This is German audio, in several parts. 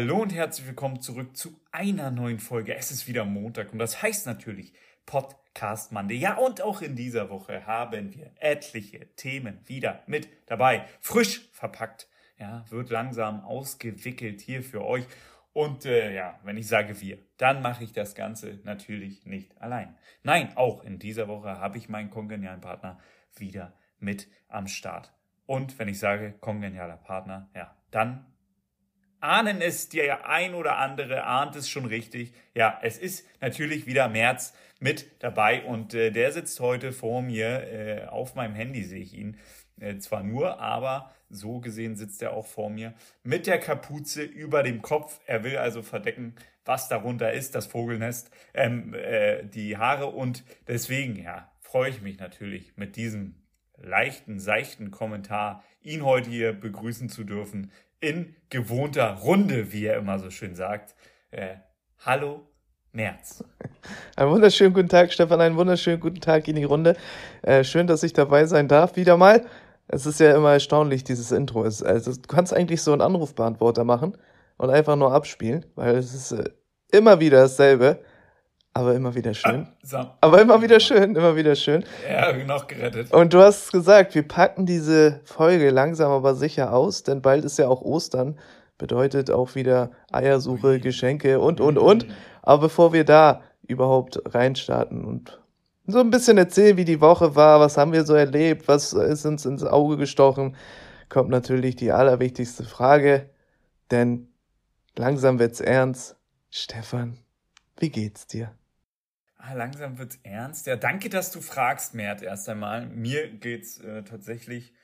Hallo und herzlich willkommen zurück zu einer neuen Folge. Es ist wieder Montag und das heißt natürlich Podcast Monday. Ja, und auch in dieser Woche haben wir etliche Themen wieder mit dabei. Frisch verpackt. Ja, wird langsam ausgewickelt hier für euch. Und äh, ja, wenn ich sage wir, dann mache ich das Ganze natürlich nicht allein. Nein, auch in dieser Woche habe ich meinen kongenialen Partner wieder mit am Start. Und wenn ich sage kongenialer Partner, ja, dann ahnen es der ein oder andere, ahnt es schon richtig. Ja, es ist natürlich wieder März mit dabei und äh, der sitzt heute vor mir. Äh, auf meinem Handy sehe ich ihn äh, zwar nur, aber so gesehen sitzt er auch vor mir mit der Kapuze über dem Kopf. Er will also verdecken, was darunter ist, das Vogelnest, ähm, äh, die Haare und deswegen, ja, freue ich mich natürlich mit diesem leichten, seichten Kommentar, ihn heute hier begrüßen zu dürfen in gewohnter Runde, wie er immer so schön sagt. Äh, hallo, März. Einen wunderschönen guten Tag, Stefan. Einen wunderschönen guten Tag in die Runde. Äh, schön, dass ich dabei sein darf. Wieder mal. Es ist ja immer erstaunlich, dieses Intro. Es, also, du kannst eigentlich so einen Anrufbeantworter machen und einfach nur abspielen, weil es ist äh, immer wieder dasselbe. Aber immer wieder schön. Ah. Aber immer wieder schön, immer wieder schön. Ja, noch gerettet. Und du hast gesagt, wir packen diese Folge langsam aber sicher aus, denn bald ist ja auch Ostern. Bedeutet auch wieder Eiersuche, Ui. Geschenke und, und, und. Aber bevor wir da überhaupt reinstarten und so ein bisschen erzählen, wie die Woche war, was haben wir so erlebt, was ist uns ins Auge gestochen, kommt natürlich die allerwichtigste Frage. Denn langsam wird's ernst. Stefan, wie geht's dir? Ah, langsam wird's ernst. Ja, danke, dass du fragst, Mert, erst einmal. Mir geht's äh, tatsächlich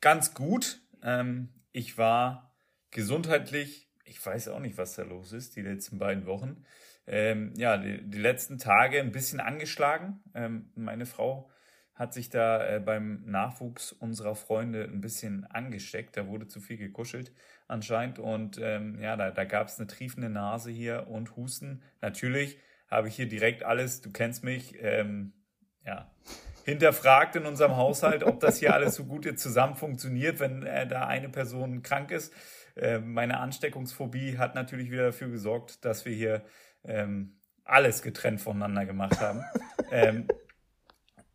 ganz gut. Ähm, ich war gesundheitlich, ich weiß auch nicht, was da los ist, die letzten beiden Wochen. Ähm, ja, die, die, letzten Tage ein bisschen angeschlagen. Ähm, meine Frau hat sich da äh, beim Nachwuchs unserer Freunde ein bisschen angesteckt. Da wurde zu viel gekuschelt anscheinend. Und ähm, ja, da, da gab es eine triefende Nase hier und Husten. Natürlich habe ich hier direkt alles, du kennst mich, ähm, ja, hinterfragt in unserem Haushalt, ob das hier alles so gut jetzt zusammen funktioniert, wenn äh, da eine Person krank ist. Äh, meine Ansteckungsphobie hat natürlich wieder dafür gesorgt, dass wir hier ähm, alles getrennt voneinander gemacht haben. ähm,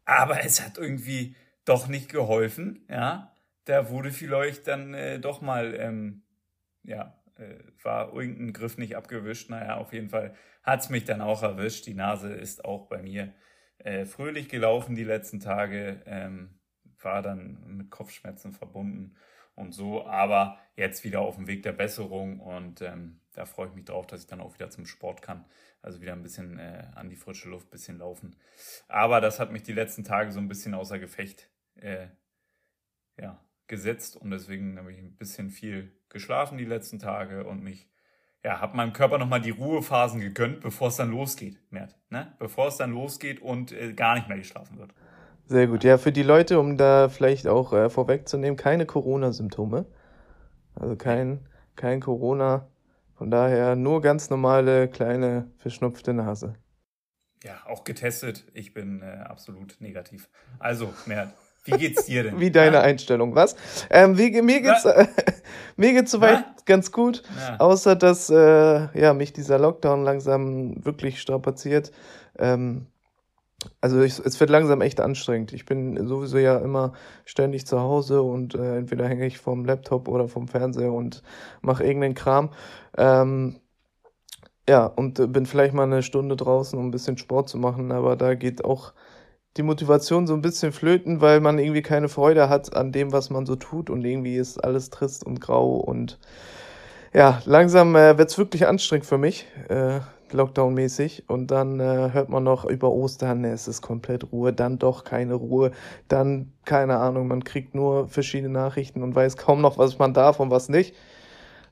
aber es hat irgendwie doch nicht geholfen, ja. Da wurde vielleicht dann äh, doch mal, ähm, ja, äh, war irgendein Griff nicht abgewischt. Naja, auf jeden Fall hat es mich dann auch erwischt. Die Nase ist auch bei mir äh, fröhlich gelaufen die letzten Tage, ähm, war dann mit Kopfschmerzen verbunden und so, aber jetzt wieder auf dem Weg der Besserung und ähm, da freue ich mich drauf, dass ich dann auch wieder zum Sport kann. Also wieder ein bisschen äh, an die frische Luft, ein bisschen laufen. Aber das hat mich die letzten Tage so ein bisschen außer Gefecht äh, ja, gesetzt und deswegen habe ich ein bisschen viel geschlafen die letzten Tage und mich ja, habe meinem Körper nochmal die Ruhephasen gegönnt, bevor es dann losgeht, Mert, ne? Bevor es dann losgeht und äh, gar nicht mehr geschlafen wird. Sehr gut. Ja, für die Leute, um da vielleicht auch äh, vorwegzunehmen, keine Corona-Symptome. Also kein, kein Corona. Von daher nur ganz normale, kleine, verschnupfte Nase. Ja, auch getestet. Ich bin äh, absolut negativ. Also, Mert, wie geht's dir denn? Wie deine ja? Einstellung, was? Ähm, wie, mir geht's, äh, mir geht's soweit ja? ganz gut, ja. außer dass äh, ja, mich dieser Lockdown langsam wirklich strapaziert. Ähm, also ich, es wird langsam echt anstrengend. Ich bin sowieso ja immer ständig zu Hause und äh, entweder hänge ich vom Laptop oder vom Fernseher und mache irgendeinen Kram. Ähm, ja, und bin vielleicht mal eine Stunde draußen, um ein bisschen Sport zu machen, aber da geht auch die Motivation so ein bisschen flöten, weil man irgendwie keine Freude hat an dem, was man so tut und irgendwie ist alles trist und grau und ja, langsam äh, wird es wirklich anstrengend für mich, äh, Lockdown-mäßig und dann äh, hört man noch über Ostern, es ist komplett Ruhe, dann doch keine Ruhe, dann keine Ahnung, man kriegt nur verschiedene Nachrichten und weiß kaum noch, was man darf und was nicht.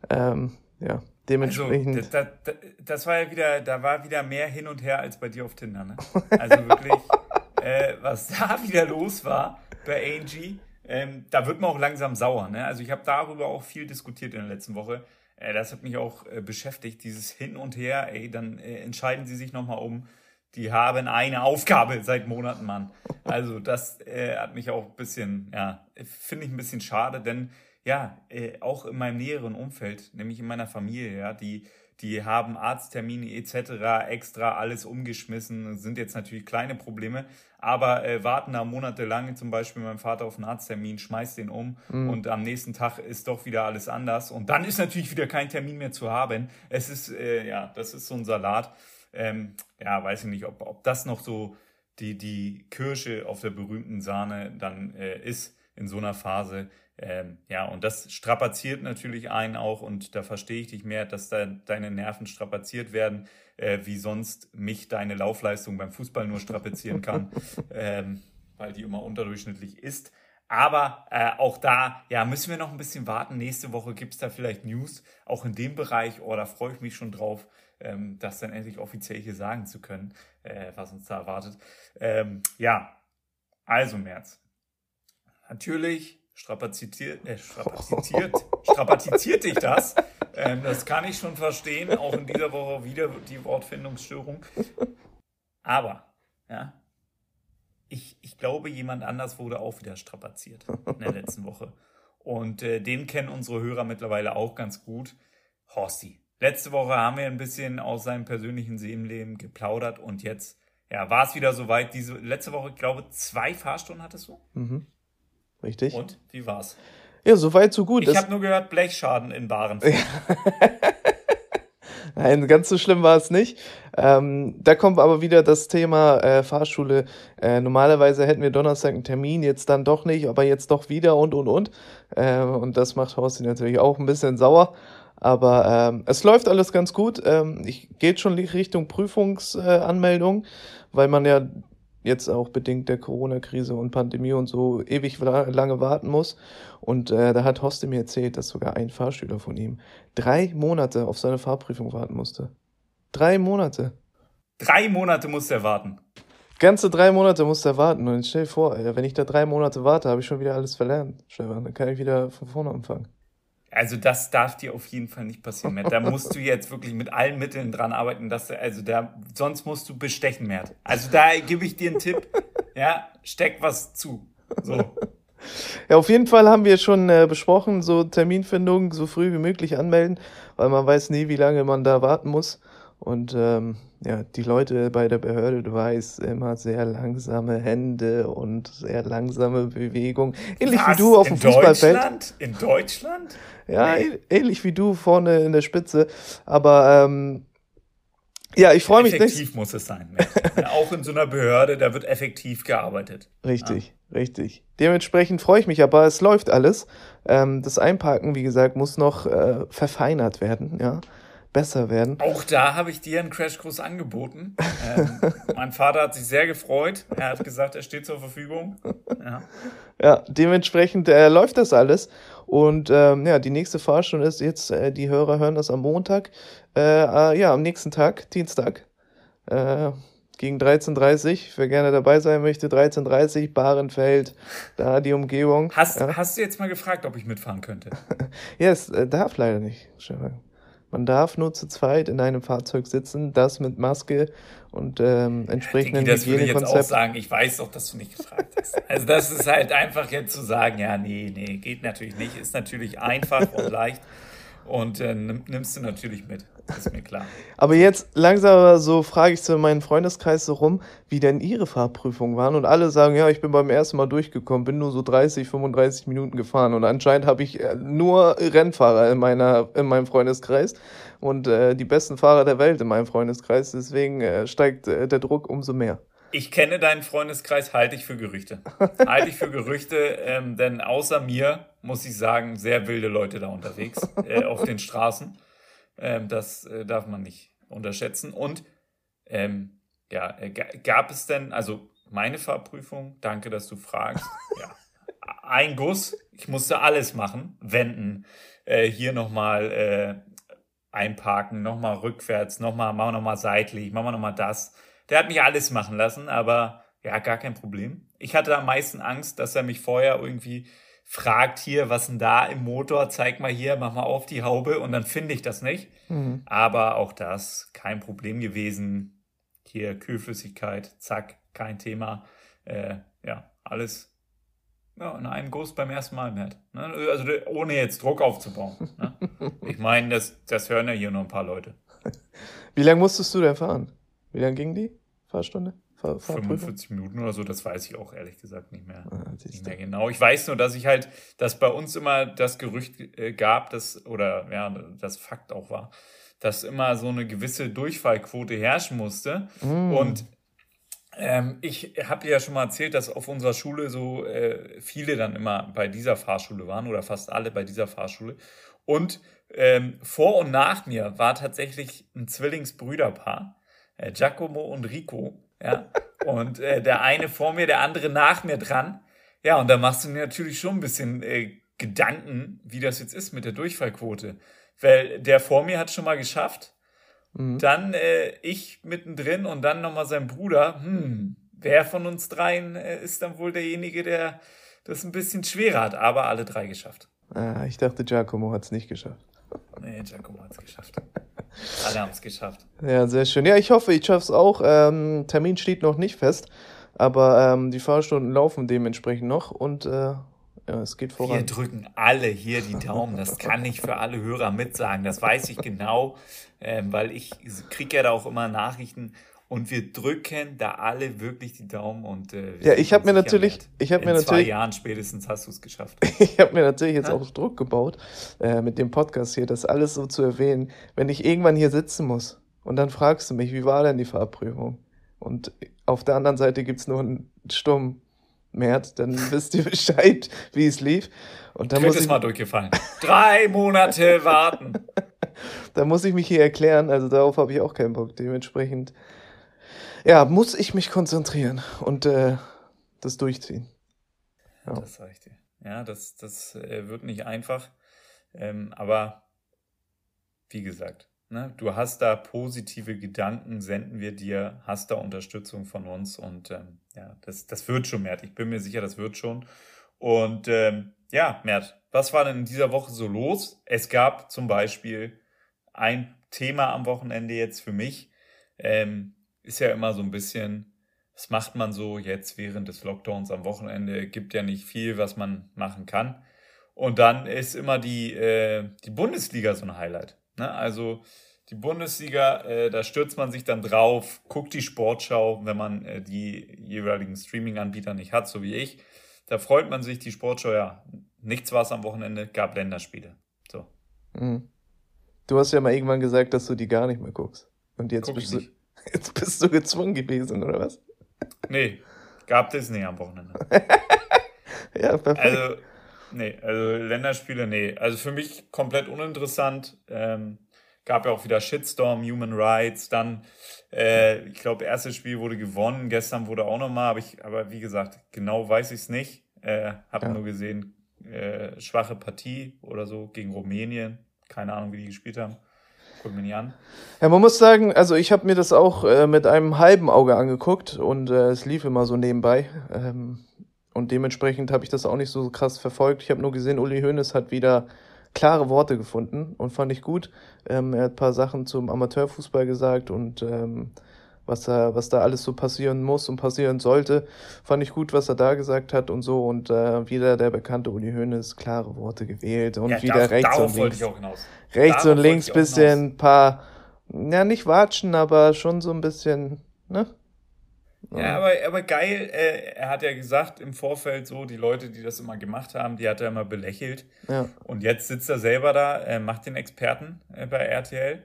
Ähm, ja, dementsprechend. Also, das, das, das war ja wieder, da war wieder mehr hin und her als bei dir auf Tinder, ne? Also wirklich äh, was da wieder los war bei Angie. Ähm, da wird man auch langsam sauer. Ne? Also ich habe darüber auch viel diskutiert in der letzten Woche. Äh, das hat mich auch äh, beschäftigt, dieses Hin und Her. Ey, dann äh, entscheiden sie sich nochmal um. Die haben eine Aufgabe seit Monaten, Mann. Also das äh, hat mich auch ein bisschen, ja, finde ich ein bisschen schade, denn ja, äh, auch in meinem näheren Umfeld, nämlich in meiner Familie, ja, die, die haben Arzttermine etc. extra alles umgeschmissen, sind jetzt natürlich kleine Probleme, aber äh, warten da monatelang, zum Beispiel mein Vater auf einen Arzttermin, schmeißt den um mhm. und am nächsten Tag ist doch wieder alles anders und dann ist natürlich wieder kein Termin mehr zu haben. Es ist, äh, ja, das ist so ein Salat. Ähm, ja, weiß ich nicht, ob, ob das noch so die, die Kirsche auf der berühmten Sahne dann äh, ist in so einer Phase. Ähm, ja, und das strapaziert natürlich einen auch und da verstehe ich dich mehr, dass da deine Nerven strapaziert werden, äh, wie sonst mich deine Laufleistung beim Fußball nur strapazieren kann, ähm, weil die immer unterdurchschnittlich ist. Aber äh, auch da, ja, müssen wir noch ein bisschen warten. Nächste Woche gibt es da vielleicht News, auch in dem Bereich. Oh, da freue ich mich schon drauf, ähm, das dann endlich offiziell hier sagen zu können, äh, was uns da erwartet. Ähm, ja, also März. Natürlich strapaziert, äh, strapaziert, strapaziert dich das. Ähm, das kann ich schon verstehen, auch in dieser Woche wieder die Wortfindungsstörung. Aber, ja, ich, ich glaube, jemand anders wurde auch wieder strapaziert in der letzten Woche. Und äh, den kennen unsere Hörer mittlerweile auch ganz gut. Horsti. Letzte Woche haben wir ein bisschen aus seinem persönlichen Seelenleben geplaudert und jetzt ja, war es wieder soweit. Diese letzte Woche, ich glaube, zwei Fahrstunden hattest du. Mhm. Richtig. Und wie war's? Ja, soweit, so gut. Ich habe nur gehört, Blechschaden in Waren. Nein, ganz so schlimm war es nicht. Ähm, da kommt aber wieder das Thema äh, Fahrschule. Äh, normalerweise hätten wir Donnerstag einen Termin, jetzt dann doch nicht, aber jetzt doch wieder und und und. Äh, und das macht Horsti natürlich auch ein bisschen sauer. Aber ähm, es läuft alles ganz gut. Ähm, ich geht schon Richtung Prüfungsanmeldung, weil man ja jetzt auch bedingt der Corona-Krise und Pandemie und so ewig lange warten muss. Und äh, da hat Hoste mir erzählt, dass sogar ein Fahrschüler von ihm drei Monate auf seine Fahrprüfung warten musste. Drei Monate. Drei Monate musste er warten. Ganze drei Monate musste er warten. Und stell dir vor, wenn ich da drei Monate warte, habe ich schon wieder alles verlernt, Stefan. Dann kann ich wieder von vorne anfangen. Also das darf dir auf jeden Fall nicht passieren, Matt. Da musst du jetzt wirklich mit allen Mitteln dran arbeiten, dass du, also da, sonst musst du bestechen, Matt. Also da gebe ich dir einen Tipp, ja, steck was zu. So. Ja, auf jeden Fall haben wir schon äh, besprochen, so Terminfindung so früh wie möglich anmelden, weil man weiß nie, wie lange man da warten muss. Und ähm, ja, die Leute bei der Behörde, du weißt, immer sehr langsame Hände und sehr langsame Bewegung. Ähnlich Was? wie du auf dem Fußballfeld. Deutschland? In Deutschland? Ja, nee. ähnlich wie du vorne in der Spitze. Aber ähm, ja, ich freue mich nicht. Effektiv muss es sein. Auch in so einer Behörde, da wird effektiv gearbeitet. Richtig, ja. richtig. Dementsprechend freue ich mich, aber es läuft alles. Ähm, das Einparken, wie gesagt, muss noch äh, verfeinert werden, ja besser werden. Auch da habe ich dir einen Crashkurs angeboten. Ähm, mein Vater hat sich sehr gefreut. Er hat gesagt, er steht zur Verfügung. Ja, ja dementsprechend äh, läuft das alles. Und ähm, ja, die nächste Fahrstunde ist jetzt, äh, die Hörer hören das am Montag. Äh, äh ja, am nächsten Tag, Dienstag. Äh, gegen 13.30 wer gerne dabei sein möchte, 13.30 Bahrenfeld, da die Umgebung. Hast, ja. hast du jetzt mal gefragt, ob ich mitfahren könnte? ja, es äh, darf leider nicht, Stefan. Man darf nur zu zweit in einem Fahrzeug sitzen, das mit Maske und ähm, entsprechenden ja, Das würde ich jetzt auch sagen, ich weiß doch, dass du nicht gefragt hast. Also das ist halt einfach jetzt zu sagen, ja, nee, nee, geht natürlich nicht. Ist natürlich einfach und leicht und äh, nimmst du natürlich mit. Ist mir klar. Aber jetzt langsam so frage ich zu meinem Freundeskreis so rum, wie denn ihre Fahrprüfungen waren. Und alle sagen, ja, ich bin beim ersten Mal durchgekommen, bin nur so 30, 35 Minuten gefahren. Und anscheinend habe ich äh, nur Rennfahrer in, meiner, in meinem Freundeskreis und äh, die besten Fahrer der Welt in meinem Freundeskreis. Deswegen äh, steigt äh, der Druck umso mehr. Ich kenne deinen Freundeskreis, halte ich für Gerüchte. halte ich für Gerüchte, ähm, denn außer mir, muss ich sagen, sehr wilde Leute da unterwegs äh, auf den Straßen. Ähm, das äh, darf man nicht unterschätzen. Und ähm, ja, äh, gab es denn, also meine Fahrprüfung, danke, dass du fragst. Ja, ein Guss, ich musste alles machen, wenden, äh, hier nochmal äh, einparken, nochmal rückwärts, nochmal, machen wir nochmal seitlich, machen wir nochmal das. Der hat mich alles machen lassen, aber ja, gar kein Problem. Ich hatte am meisten Angst, dass er mich vorher irgendwie fragt hier, was denn da im Motor, zeig mal hier, mach mal auf die Haube und dann finde ich das nicht. Mhm. Aber auch das kein Problem gewesen. Hier Kühlflüssigkeit, zack, kein Thema. Äh, ja, alles Ja, in einen Guss beim ersten Mal, Matt. Ne? Also ohne jetzt Druck aufzubauen. Ne? Ich meine, das, das hören ja hier noch ein paar Leute. Wie lange musstest du denn fahren? Wie lange ging die Fahrstunde? Fahr 45 Minuten oder so, das weiß ich auch ehrlich gesagt nicht mehr, ah, nicht mehr genau. Ich weiß nur, dass ich halt, dass bei uns immer das Gerücht äh, gab, dass, oder ja, das Fakt auch war, dass immer so eine gewisse Durchfallquote herrschen musste. Mm. Und ähm, ich habe ja schon mal erzählt, dass auf unserer Schule so äh, viele dann immer bei dieser Fahrschule waren oder fast alle bei dieser Fahrschule. Und ähm, vor und nach mir war tatsächlich ein Zwillingsbrüderpaar, äh, Giacomo und Rico. Ja, und äh, der eine vor mir, der andere nach mir dran. Ja, und da machst du dir natürlich schon ein bisschen äh, Gedanken, wie das jetzt ist mit der Durchfallquote. Weil der vor mir hat schon mal geschafft Mhm. Dann äh, ich mittendrin und dann nochmal sein Bruder. Hm, wer von uns dreien äh, ist dann wohl derjenige, der das ein bisschen schwerer hat, aber alle drei geschafft. Ah, ich dachte, Giacomo hat es nicht geschafft. Nee, Giacomo hat es geschafft. Alle haben es geschafft. Ja, sehr schön. Ja, ich hoffe, ich schaffe es auch. Ähm, Termin steht noch nicht fest, aber ähm, die Fahrstunden laufen dementsprechend noch und äh, ja, es geht voran. Wir drücken alle hier die Daumen. Das kann ich für alle Hörer mitsagen. Das weiß ich genau, ähm, weil ich kriege ja da auch immer Nachrichten. Und wir drücken da alle wirklich die Daumen und äh, ja, ich habe mir natürlich, ich habe mir natürlich, zwei Jahren spätestens hast du es geschafft. ich habe mir natürlich jetzt ja? auch Druck gebaut äh, mit dem Podcast hier, das alles so zu erwähnen. Wenn ich irgendwann hier sitzen muss und dann fragst du mich, wie war denn die Fahrprüfung? Und auf der anderen Seite gibt's nur einen Stumm März, dann wisst ihr Bescheid, wie es lief. Und dann Drittes muss ich, Mal durchgefallen. Drei Monate warten. da muss ich mich hier erklären, also darauf habe ich auch keinen Bock. Dementsprechend, ja, muss ich mich konzentrieren und äh, das durchziehen. Ja. Das sag ich dir. Ja, das, das äh, wird nicht einfach. Ähm, aber wie gesagt, Ne? Du hast da positive Gedanken, senden wir dir, hast da Unterstützung von uns und ähm, ja, das, das wird schon, Mert. Ich bin mir sicher, das wird schon. Und ähm, ja, Mert, was war denn in dieser Woche so los? Es gab zum Beispiel ein Thema am Wochenende jetzt für mich. Ähm, ist ja immer so ein bisschen, was macht man so jetzt während des Lockdowns am Wochenende? Gibt ja nicht viel, was man machen kann. Und dann ist immer die, äh, die Bundesliga so ein Highlight. Ne? Also die Bundesliga, äh, da stürzt man sich dann drauf, guckt die Sportschau, wenn man äh, die jeweiligen Streaming-Anbieter nicht hat, so wie ich. Da freut man sich, die Sportschau, ja, nichts war es am Wochenende, gab Länderspiele. So. Mhm. Du hast ja mal irgendwann gesagt, dass du die gar nicht mehr guckst. Und jetzt, bist du, jetzt bist du gezwungen gewesen, oder was? Nee, gab Disney am Wochenende. ja, perfekt. Also, Nee, also Länderspiele, nee. Also für mich komplett uninteressant. Ähm, gab ja auch wieder Shitstorm, Human Rights, dann, äh, ich glaube, erstes Spiel wurde gewonnen, gestern wurde auch nochmal, aber ich, aber wie gesagt, genau weiß ich es nicht. Äh, hab ja. nur gesehen, äh, schwache Partie oder so gegen Rumänien. Keine Ahnung, wie die gespielt haben. Guck mir nicht an. Ja, man muss sagen, also ich habe mir das auch äh, mit einem halben Auge angeguckt und äh, es lief immer so nebenbei. Ähm, und dementsprechend habe ich das auch nicht so krass verfolgt. Ich habe nur gesehen, Uli Hoeneß hat wieder klare Worte gefunden und fand ich gut. Ähm, er hat ein paar Sachen zum Amateurfußball gesagt und ähm, was da, was da alles so passieren muss und passieren sollte, fand ich gut, was er da gesagt hat und so. Und äh, wieder der bekannte Uli Hoeneß, klare Worte gewählt und ja, wieder darf, rechts und links. Rechts darauf und links bisschen paar, ja nicht watschen, aber schon so ein bisschen, ne? Ja, aber, aber geil, äh, er hat ja gesagt im Vorfeld so, die Leute, die das immer gemacht haben, die hat er immer belächelt. Ja. Und jetzt sitzt er selber da, äh, macht den Experten äh, bei RTL.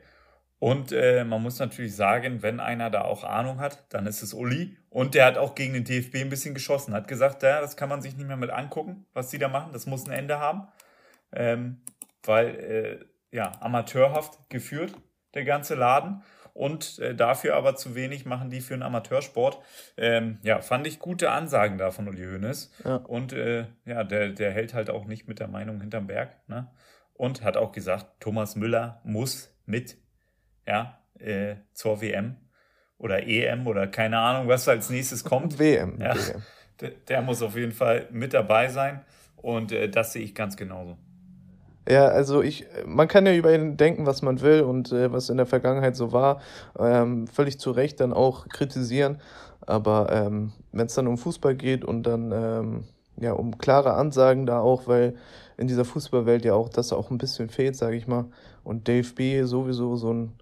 Und äh, man muss natürlich sagen, wenn einer da auch Ahnung hat, dann ist es Uli. Und der hat auch gegen den DFB ein bisschen geschossen. Hat gesagt, ja, das kann man sich nicht mehr mit angucken, was die da machen. Das muss ein Ende haben. Ähm, weil, äh, ja, amateurhaft geführt, der ganze Laden und äh, dafür aber zu wenig machen die für einen Amateursport. Ähm, ja, fand ich gute Ansagen da von Uli Hoeneß. Ja. Und äh, ja, der, der hält halt auch nicht mit der Meinung hinterm Berg. Ne? Und hat auch gesagt, Thomas Müller muss mit ja, äh, zur WM oder EM oder keine Ahnung, was als nächstes kommt. WM. Ja, WM. Der, der, muss auf jeden Fall mit dabei sein. Und äh, das sehe ich ganz genauso. Ja, also ich, man kann ja über ihn denken, was man will und äh, was in der Vergangenheit so war, ähm, völlig zu Recht dann auch kritisieren. Aber ähm, wenn es dann um Fußball geht und dann ähm, ja, um klare Ansagen da auch, weil in dieser Fußballwelt ja auch das auch ein bisschen fehlt, sage ich mal. Und Dave B sowieso so ein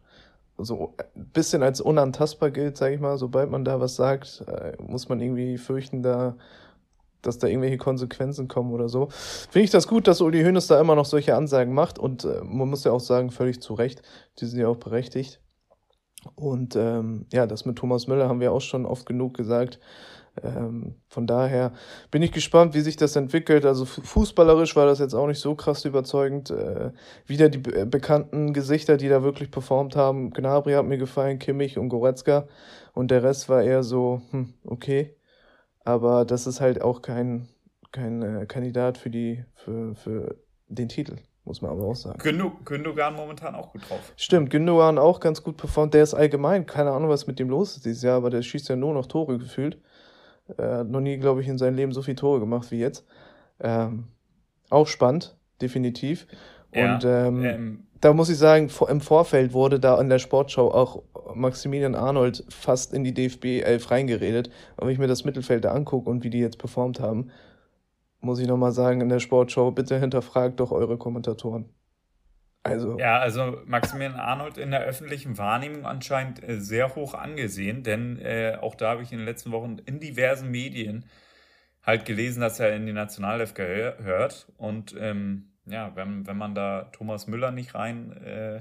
so ein bisschen als unantastbar gilt, sage ich mal. Sobald man da was sagt, äh, muss man irgendwie fürchten, da dass da irgendwelche Konsequenzen kommen oder so. Finde ich das gut, dass Uli Hoeneß da immer noch solche Ansagen macht und äh, man muss ja auch sagen, völlig zu Recht, die sind ja auch berechtigt. Und ähm, ja, das mit Thomas Müller haben wir auch schon oft genug gesagt. Ähm, von daher bin ich gespannt, wie sich das entwickelt. Also fußballerisch war das jetzt auch nicht so krass überzeugend. Äh, wieder die be bekannten Gesichter, die da wirklich performt haben. Gnabry hat mir gefallen, Kimmich und Goretzka. Und der Rest war eher so, hm, okay. Aber das ist halt auch kein, kein äh, Kandidat für, die, für, für den Titel, muss man aber auch sagen. Gündogan momentan auch gut drauf. Stimmt, Gündogan auch ganz gut performt. Der ist allgemein, keine Ahnung, was mit dem los ist dieses Jahr, aber der schießt ja nur noch Tore gefühlt. Er hat noch nie, glaube ich, in seinem Leben so viele Tore gemacht wie jetzt. Ähm, auch spannend, definitiv. Und ja, ähm, ähm, da muss ich sagen, im Vorfeld wurde da an der Sportschau auch Maximilian Arnold fast in die DFB 11 reingeredet. Und wenn ich mir das Mittelfeld da angucke und wie die jetzt performt haben, muss ich nochmal sagen, in der Sportschau, bitte hinterfragt doch eure Kommentatoren. Also. Ja, also Maximilian Arnold in der öffentlichen Wahrnehmung anscheinend äh, sehr hoch angesehen, denn äh, auch da habe ich in den letzten Wochen in diversen Medien halt gelesen, dass er in die Nationalelf gehört. Und ähm, ja, wenn, wenn man da Thomas Müller nicht rein äh,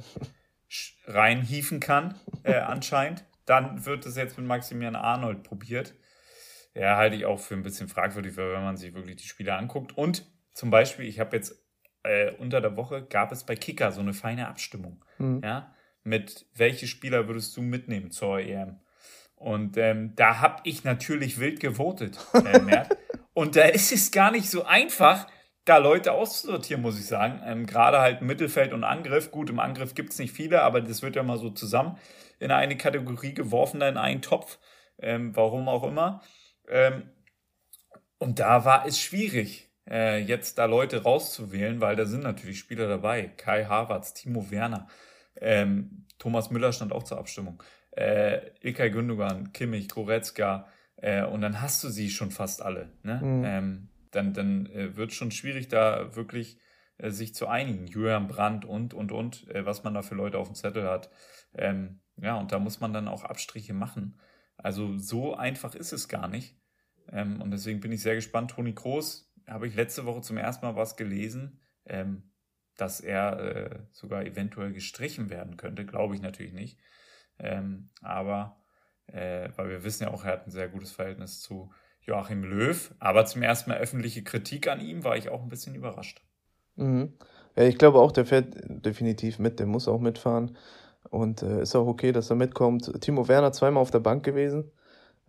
reinhieven kann, äh, anscheinend, dann wird es jetzt mit Maximilian Arnold probiert. Ja, halte ich auch für ein bisschen fragwürdig, wenn man sich wirklich die Spiele anguckt. Und zum Beispiel, ich habe jetzt äh, unter der Woche gab es bei Kicker so eine feine Abstimmung. Mhm. Ja, mit welche Spieler würdest du mitnehmen zur EM? Und ähm, da habe ich natürlich wild gewotet, äh, Und da ist es gar nicht so einfach, da Leute auszusortieren, muss ich sagen. Ähm, Gerade halt Mittelfeld und Angriff. Gut, im Angriff gibt es nicht viele, aber das wird ja mal so zusammen in eine Kategorie geworfen, da in einen Topf. Ähm, warum auch immer. Ähm, und da war es schwierig, äh, jetzt da Leute rauszuwählen, weil da sind natürlich Spieler dabei. Kai Havertz, Timo Werner, ähm, Thomas Müller stand auch zur Abstimmung. Äh, Ilkay Gündogan, Kimmich, Goretzka, äh, und dann hast du sie schon fast alle. Ne? Mhm. Ähm, dann dann äh, wird schon schwierig, da wirklich äh, sich zu einigen. Julian Brandt und, und, und, äh, was man da für Leute auf dem Zettel hat. Ähm, ja, und da muss man dann auch Abstriche machen. Also so einfach ist es gar nicht. Ähm, und deswegen bin ich sehr gespannt. Toni Kroos, habe ich letzte Woche zum ersten Mal was gelesen, ähm, dass er äh, sogar eventuell gestrichen werden könnte. Glaube ich natürlich nicht. Ähm, aber, äh, weil wir wissen ja auch, er hat ein sehr gutes Verhältnis zu Joachim Löw. Aber zum ersten Mal öffentliche Kritik an ihm war ich auch ein bisschen überrascht. Mhm. Ja, ich glaube auch, der fährt definitiv mit, der muss auch mitfahren. Und äh, ist auch okay, dass er mitkommt. Timo Werner zweimal auf der Bank gewesen.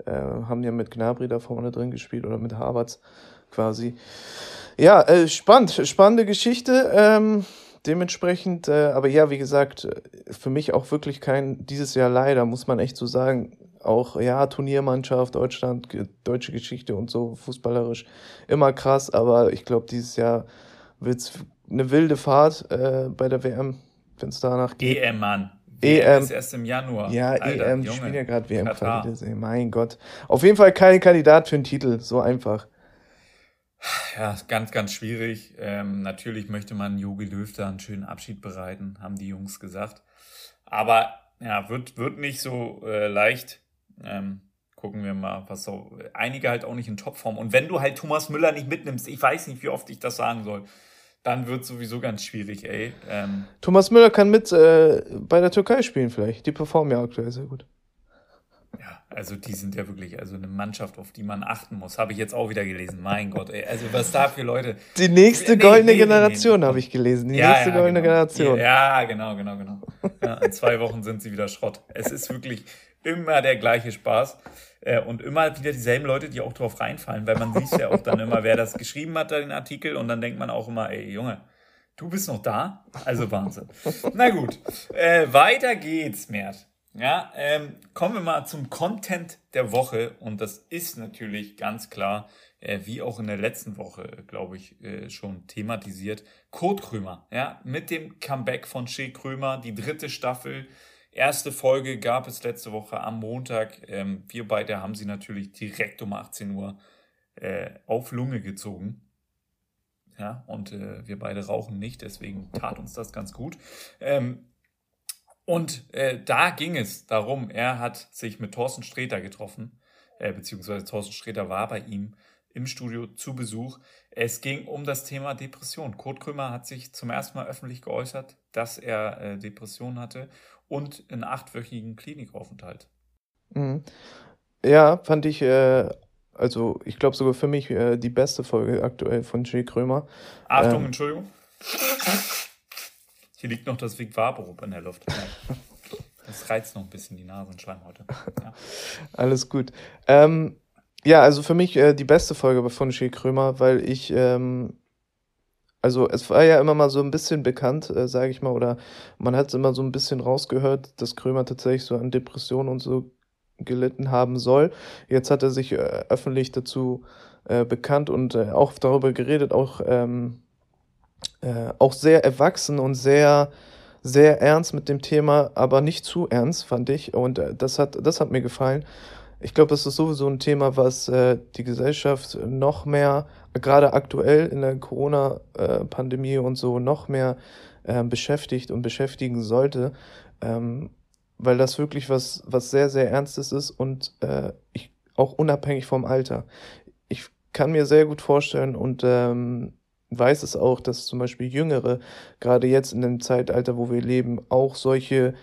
Äh, haben ja mit Gnabry da vorne drin gespielt oder mit Havertz quasi. Ja, äh, spannend, spannende Geschichte. Ähm, dementsprechend, äh, aber ja, wie gesagt, für mich auch wirklich kein, dieses Jahr leider, muss man echt so sagen, auch, ja, Turniermannschaft, Deutschland, deutsche Geschichte und so, fußballerisch, immer krass, aber ich glaube, dieses Jahr wird es eine wilde Fahrt äh, bei der WM, wenn es danach geht. EM, Mann. EM ist erst im Januar. Ja, Alter, EM, die spielen ja gerade WM quali Mein Gott. Auf jeden Fall kein Kandidat für einen Titel, so einfach. Ja, ganz, ganz schwierig. Ähm, natürlich möchte man Jogi Löw da einen schönen Abschied bereiten, haben die Jungs gesagt. Aber ja, wird, wird nicht so äh, leicht. Ähm, gucken wir mal, was so. Einige halt auch nicht in Topform. Und wenn du halt Thomas Müller nicht mitnimmst, ich weiß nicht, wie oft ich das sagen soll, dann wird es sowieso ganz schwierig, ey. Ähm, Thomas Müller kann mit äh, bei der Türkei spielen, vielleicht. Die performen ja aktuell sehr gut. Ja, also die sind ja wirklich also eine Mannschaft, auf die man achten muss. Habe ich jetzt auch wieder gelesen. Mein Gott, ey. Also was da für Leute. Die nächste nee, goldene nee, Generation nee, habe ich gelesen. Die ja, nächste ja, goldene genau. Generation. Ja, genau, genau, genau. Ja, in zwei Wochen sind sie wieder Schrott. Es ist wirklich immer der gleiche Spaß. Äh, und immer wieder dieselben Leute, die auch drauf reinfallen, weil man sieht ja auch dann immer, wer das geschrieben hat, den Artikel, und dann denkt man auch immer, ey, Junge, du bist noch da? Also Wahnsinn. Na gut, äh, weiter geht's, Mert. Ja, ähm, kommen wir mal zum Content der Woche und das ist natürlich ganz klar, äh, wie auch in der letzten Woche, glaube ich, äh, schon thematisiert, Kurt Krömer. Ja, mit dem Comeback von Shea Krömer, die dritte Staffel Erste Folge gab es letzte Woche am Montag. Ähm, wir beide haben sie natürlich direkt um 18 Uhr äh, auf Lunge gezogen. Ja, und äh, wir beide rauchen nicht, deswegen tat uns das ganz gut. Ähm, und äh, da ging es darum, er hat sich mit Thorsten Sträter getroffen, äh, beziehungsweise Thorsten Sträter war bei ihm im Studio zu Besuch. Es ging um das Thema Depression. Kurt Krümmer hat sich zum ersten Mal öffentlich geäußert, dass er äh, Depression hatte und einen achtwöchigen Klinikaufenthalt. Mhm. Ja, fand ich, äh, also ich glaube sogar für mich äh, die beste Folge aktuell von Jay Krömer. Achtung, ähm, Entschuldigung. Hier liegt noch das Vic Vaporub in der Luft. Das reizt noch ein bisschen die Nasenschleimhäute. Ja. Alles gut. Ähm, ja, also für mich äh, die beste Folge von Jay Krömer, weil ich ähm, also es war ja immer mal so ein bisschen bekannt, äh, sage ich mal, oder man hat es immer so ein bisschen rausgehört, dass Krömer tatsächlich so an Depressionen und so gelitten haben soll. Jetzt hat er sich äh, öffentlich dazu äh, bekannt und äh, auch darüber geredet, auch, ähm, äh, auch sehr erwachsen und sehr, sehr ernst mit dem Thema, aber nicht zu ernst, fand ich. Und äh, das, hat, das hat mir gefallen. Ich glaube, das ist sowieso ein Thema, was äh, die Gesellschaft noch mehr, gerade aktuell in der Corona-Pandemie und so, noch mehr äh, beschäftigt und beschäftigen sollte. Ähm, weil das wirklich was, was sehr, sehr Ernstes ist und äh, ich, auch unabhängig vom Alter. Ich kann mir sehr gut vorstellen und ähm, weiß es auch, dass zum Beispiel Jüngere, gerade jetzt in dem Zeitalter, wo wir leben, auch solche,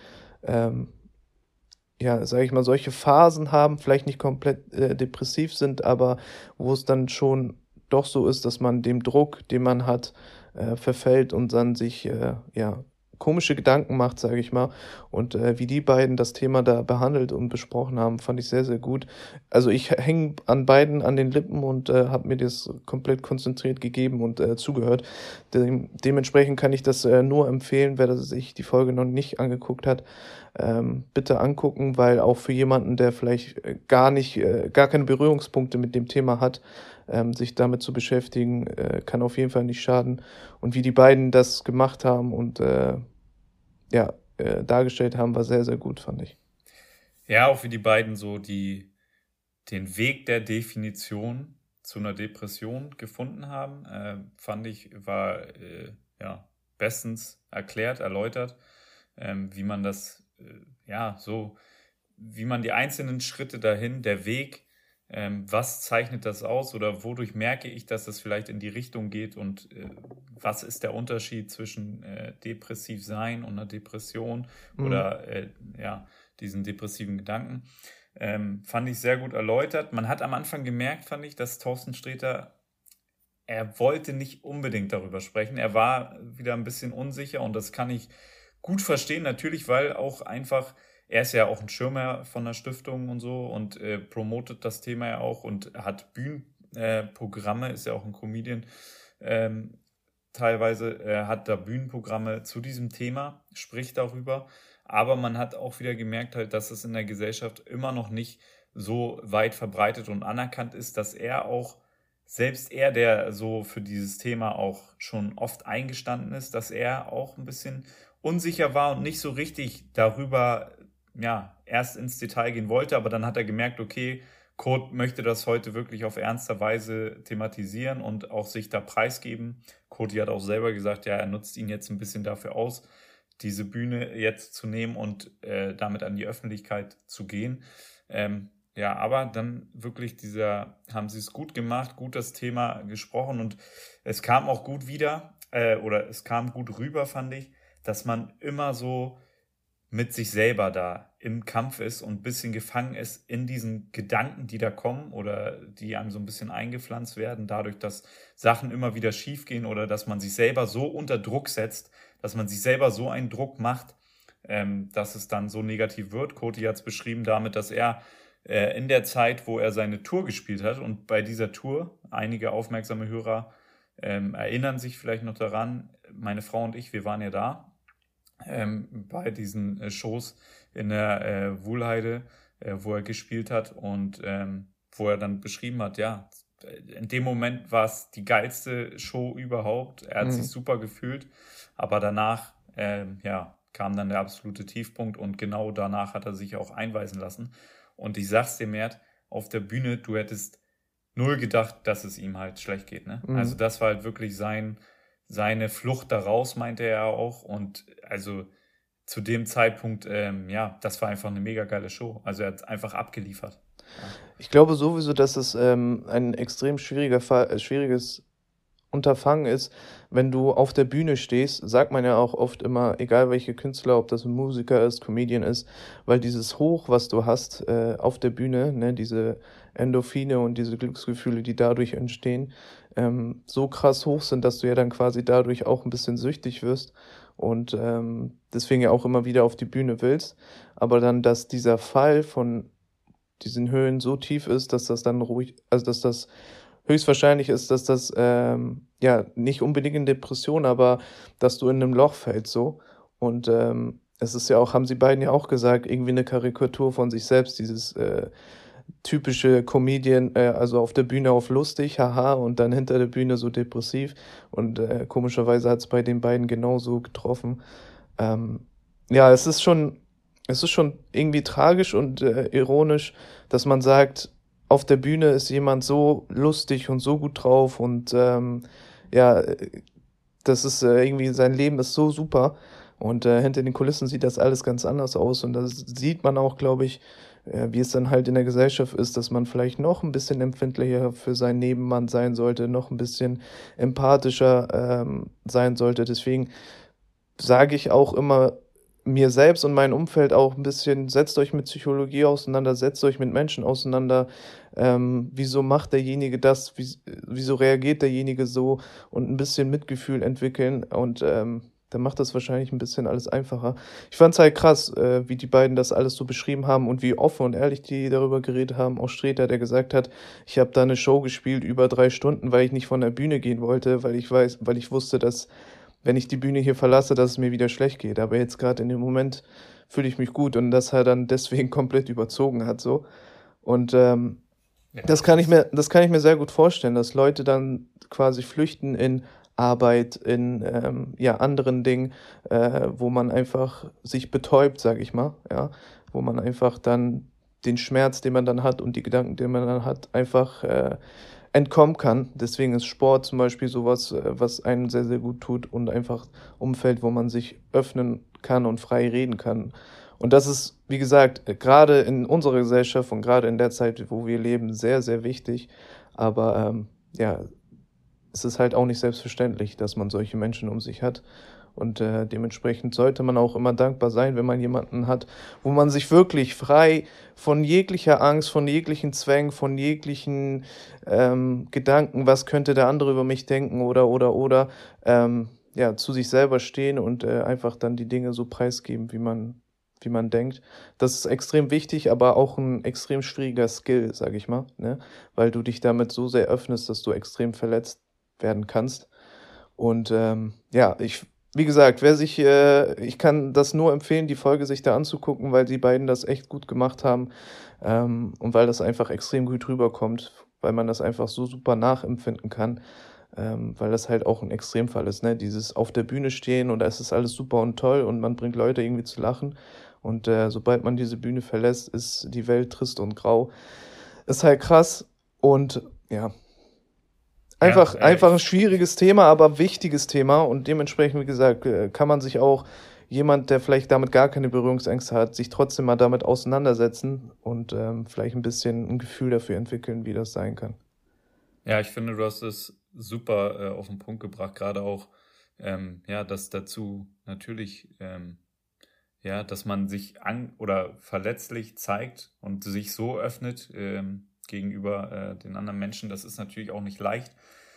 ähm, ja, sage ich mal, solche Phasen haben, vielleicht nicht komplett äh, depressiv sind, aber wo es dann schon doch so ist, dass man dem Druck, den man hat, äh, verfällt und dann sich äh, ja komische Gedanken macht, sage ich mal. Und äh, wie die beiden das Thema da behandelt und besprochen haben, fand ich sehr, sehr gut. Also ich hänge an beiden an den Lippen und äh, habe mir das komplett konzentriert gegeben und äh, zugehört. Dem, dementsprechend kann ich das äh, nur empfehlen, wer sich die Folge noch nicht angeguckt hat. Ähm, bitte angucken, weil auch für jemanden, der vielleicht äh, gar nicht, äh, gar keine Berührungspunkte mit dem Thema hat, ähm, sich damit zu beschäftigen, äh, kann auf jeden Fall nicht schaden. Und wie die beiden das gemacht haben und äh, ja, äh, dargestellt haben, war sehr, sehr gut, fand ich. Ja, auch wie die beiden so die, den Weg der Definition zu einer Depression gefunden haben, äh, fand ich, war äh, ja bestens erklärt, erläutert, ähm, wie man das, äh, ja, so, wie man die einzelnen Schritte dahin, der Weg ähm, was zeichnet das aus oder wodurch merke ich, dass es vielleicht in die Richtung geht und äh, was ist der Unterschied zwischen äh, depressiv sein und einer Depression mhm. oder äh, ja, diesen depressiven Gedanken. Ähm, fand ich sehr gut erläutert. Man hat am Anfang gemerkt, fand ich, dass Thorsten Sträter, er wollte nicht unbedingt darüber sprechen. Er war wieder ein bisschen unsicher und das kann ich gut verstehen, natürlich, weil auch einfach er ist ja auch ein Schirmer von der Stiftung und so und äh, promotet das Thema ja auch und hat Bühnenprogramme, äh, ist ja auch ein Comedian. Ähm, teilweise äh, hat da Bühnenprogramme zu diesem Thema, spricht darüber. Aber man hat auch wieder gemerkt, halt, dass es in der Gesellschaft immer noch nicht so weit verbreitet und anerkannt ist, dass er auch, selbst er, der so für dieses Thema auch schon oft eingestanden ist, dass er auch ein bisschen unsicher war und nicht so richtig darüber ja, erst ins Detail gehen wollte, aber dann hat er gemerkt, okay, Kurt möchte das heute wirklich auf ernster Weise thematisieren und auch sich da preisgeben. Cody hat auch selber gesagt, ja, er nutzt ihn jetzt ein bisschen dafür aus, diese Bühne jetzt zu nehmen und äh, damit an die Öffentlichkeit zu gehen. Ähm, ja, aber dann wirklich dieser, haben sie es gut gemacht, gut das Thema gesprochen und es kam auch gut wieder, äh, oder es kam gut rüber, fand ich, dass man immer so mit sich selber da im Kampf ist und ein bisschen gefangen ist in diesen Gedanken, die da kommen oder die einem so ein bisschen eingepflanzt werden, dadurch, dass Sachen immer wieder schiefgehen oder dass man sich selber so unter Druck setzt, dass man sich selber so einen Druck macht, ähm, dass es dann so negativ wird. Koti hat es beschrieben damit, dass er äh, in der Zeit, wo er seine Tour gespielt hat und bei dieser Tour, einige aufmerksame Hörer ähm, erinnern sich vielleicht noch daran, meine Frau und ich, wir waren ja da ähm, bei diesen äh, Shows in der äh, Wuhlheide, äh, wo er gespielt hat und ähm, wo er dann beschrieben hat, ja, in dem Moment war es die geilste Show überhaupt. Er hat mhm. sich super gefühlt, aber danach, ähm, ja, kam dann der absolute Tiefpunkt und genau danach hat er sich auch einweisen lassen. Und ich sag's dir, Mert, auf der Bühne, du hättest null gedacht, dass es ihm halt schlecht geht. Ne? Mhm. Also das war halt wirklich sein, seine Flucht daraus, meinte er auch. Und also zu dem Zeitpunkt, ähm, ja, das war einfach eine mega geile Show. Also er hat einfach abgeliefert. Ich glaube sowieso, dass es ähm, ein extrem schwieriger Fall, äh, schwieriges Unterfangen ist, wenn du auf der Bühne stehst, sagt man ja auch oft immer, egal welche Künstler, ob das ein Musiker ist, Comedian ist, weil dieses Hoch, was du hast äh, auf der Bühne, ne, diese Endorphine und diese Glücksgefühle, die dadurch entstehen, ähm, so krass hoch sind, dass du ja dann quasi dadurch auch ein bisschen süchtig wirst und ähm, deswegen ja auch immer wieder auf die Bühne willst. Aber dann, dass dieser Fall von diesen Höhen so tief ist, dass das dann ruhig, also dass das höchstwahrscheinlich ist, dass das ähm, ja nicht unbedingt in Depression, aber dass du in einem Loch fällst so. Und ähm, es ist ja auch, haben sie beiden ja auch gesagt, irgendwie eine Karikatur von sich selbst, dieses äh, typische Comedian, äh, also auf der Bühne auf lustig, haha, und dann hinter der Bühne so depressiv. Und äh, komischerweise hat es bei den beiden genauso getroffen. Ähm, ja, es ist schon, es ist schon irgendwie tragisch und äh, ironisch, dass man sagt, auf der Bühne ist jemand so lustig und so gut drauf und ähm, ja, das ist äh, irgendwie, sein Leben ist so super und äh, hinter den Kulissen sieht das alles ganz anders aus und das sieht man auch, glaube ich, wie es dann halt in der Gesellschaft ist, dass man vielleicht noch ein bisschen empfindlicher für seinen Nebenmann sein sollte, noch ein bisschen empathischer ähm, sein sollte. Deswegen sage ich auch immer, mir selbst und mein Umfeld auch ein bisschen, setzt euch mit Psychologie auseinander, setzt euch mit Menschen auseinander. Ähm, wieso macht derjenige das? Wie, wieso reagiert derjenige so? Und ein bisschen Mitgefühl entwickeln. Und ähm, dann macht das wahrscheinlich ein bisschen alles einfacher. Ich fand es halt krass, äh, wie die beiden das alles so beschrieben haben und wie offen und ehrlich die darüber geredet haben. Auch Streter, der gesagt hat, ich habe da eine Show gespielt über drei Stunden, weil ich nicht von der Bühne gehen wollte, weil ich weiß, weil ich wusste, dass wenn ich die Bühne hier verlasse, dass es mir wieder schlecht geht. Aber jetzt gerade in dem Moment fühle ich mich gut und dass er dann deswegen komplett überzogen hat so. Und ähm, ja. das kann ich mir, das kann ich mir sehr gut vorstellen, dass Leute dann quasi flüchten in Arbeit, in ähm, ja anderen Dingen, äh, wo man einfach sich betäubt, sage ich mal, ja, wo man einfach dann den Schmerz, den man dann hat und die Gedanken, die man dann hat, einfach äh, entkommen kann. Deswegen ist Sport zum Beispiel sowas, äh, was einen sehr, sehr gut tut und einfach Umfeld, wo man sich öffnen kann und frei reden kann. Und das ist, wie gesagt, gerade in unserer Gesellschaft und gerade in der Zeit, wo wir leben, sehr, sehr wichtig. Aber ähm, ja, es ist halt auch nicht selbstverständlich, dass man solche Menschen um sich hat. Und äh, dementsprechend sollte man auch immer dankbar sein, wenn man jemanden hat, wo man sich wirklich frei von jeglicher Angst, von jeglichen Zwängen, von jeglichen ähm, Gedanken, was könnte der andere über mich denken oder oder oder ähm, ja zu sich selber stehen und äh, einfach dann die Dinge so preisgeben, wie man wie man denkt. Das ist extrem wichtig, aber auch ein extrem schwieriger Skill, sag ich mal, ne? weil du dich damit so sehr öffnest, dass du extrem verletzt werden kannst. Und ähm, ja, ich wie gesagt, wer sich, äh, ich kann das nur empfehlen, die Folge sich da anzugucken, weil die beiden das echt gut gemacht haben ähm, und weil das einfach extrem gut rüberkommt, weil man das einfach so super nachempfinden kann, ähm, weil das halt auch ein Extremfall ist, ne? Dieses auf der Bühne stehen und da ist es alles super und toll und man bringt Leute irgendwie zu lachen und äh, sobald man diese Bühne verlässt, ist die Welt trist und grau. Ist halt krass und ja, Einfach, ja, einfach ein schwieriges Thema, aber wichtiges Thema und dementsprechend, wie gesagt, äh, kann man sich auch jemand, der vielleicht damit gar keine Berührungsängste hat, sich trotzdem mal damit auseinandersetzen und ähm, vielleicht ein bisschen ein Gefühl dafür entwickeln, wie das sein kann. Ja, ich finde, du hast es super äh, auf den Punkt gebracht, gerade auch, ähm, ja, dass dazu natürlich, ähm, ja, dass man sich an oder verletzlich zeigt und sich so öffnet, ähm, gegenüber äh, den anderen Menschen. Das ist natürlich auch nicht leicht,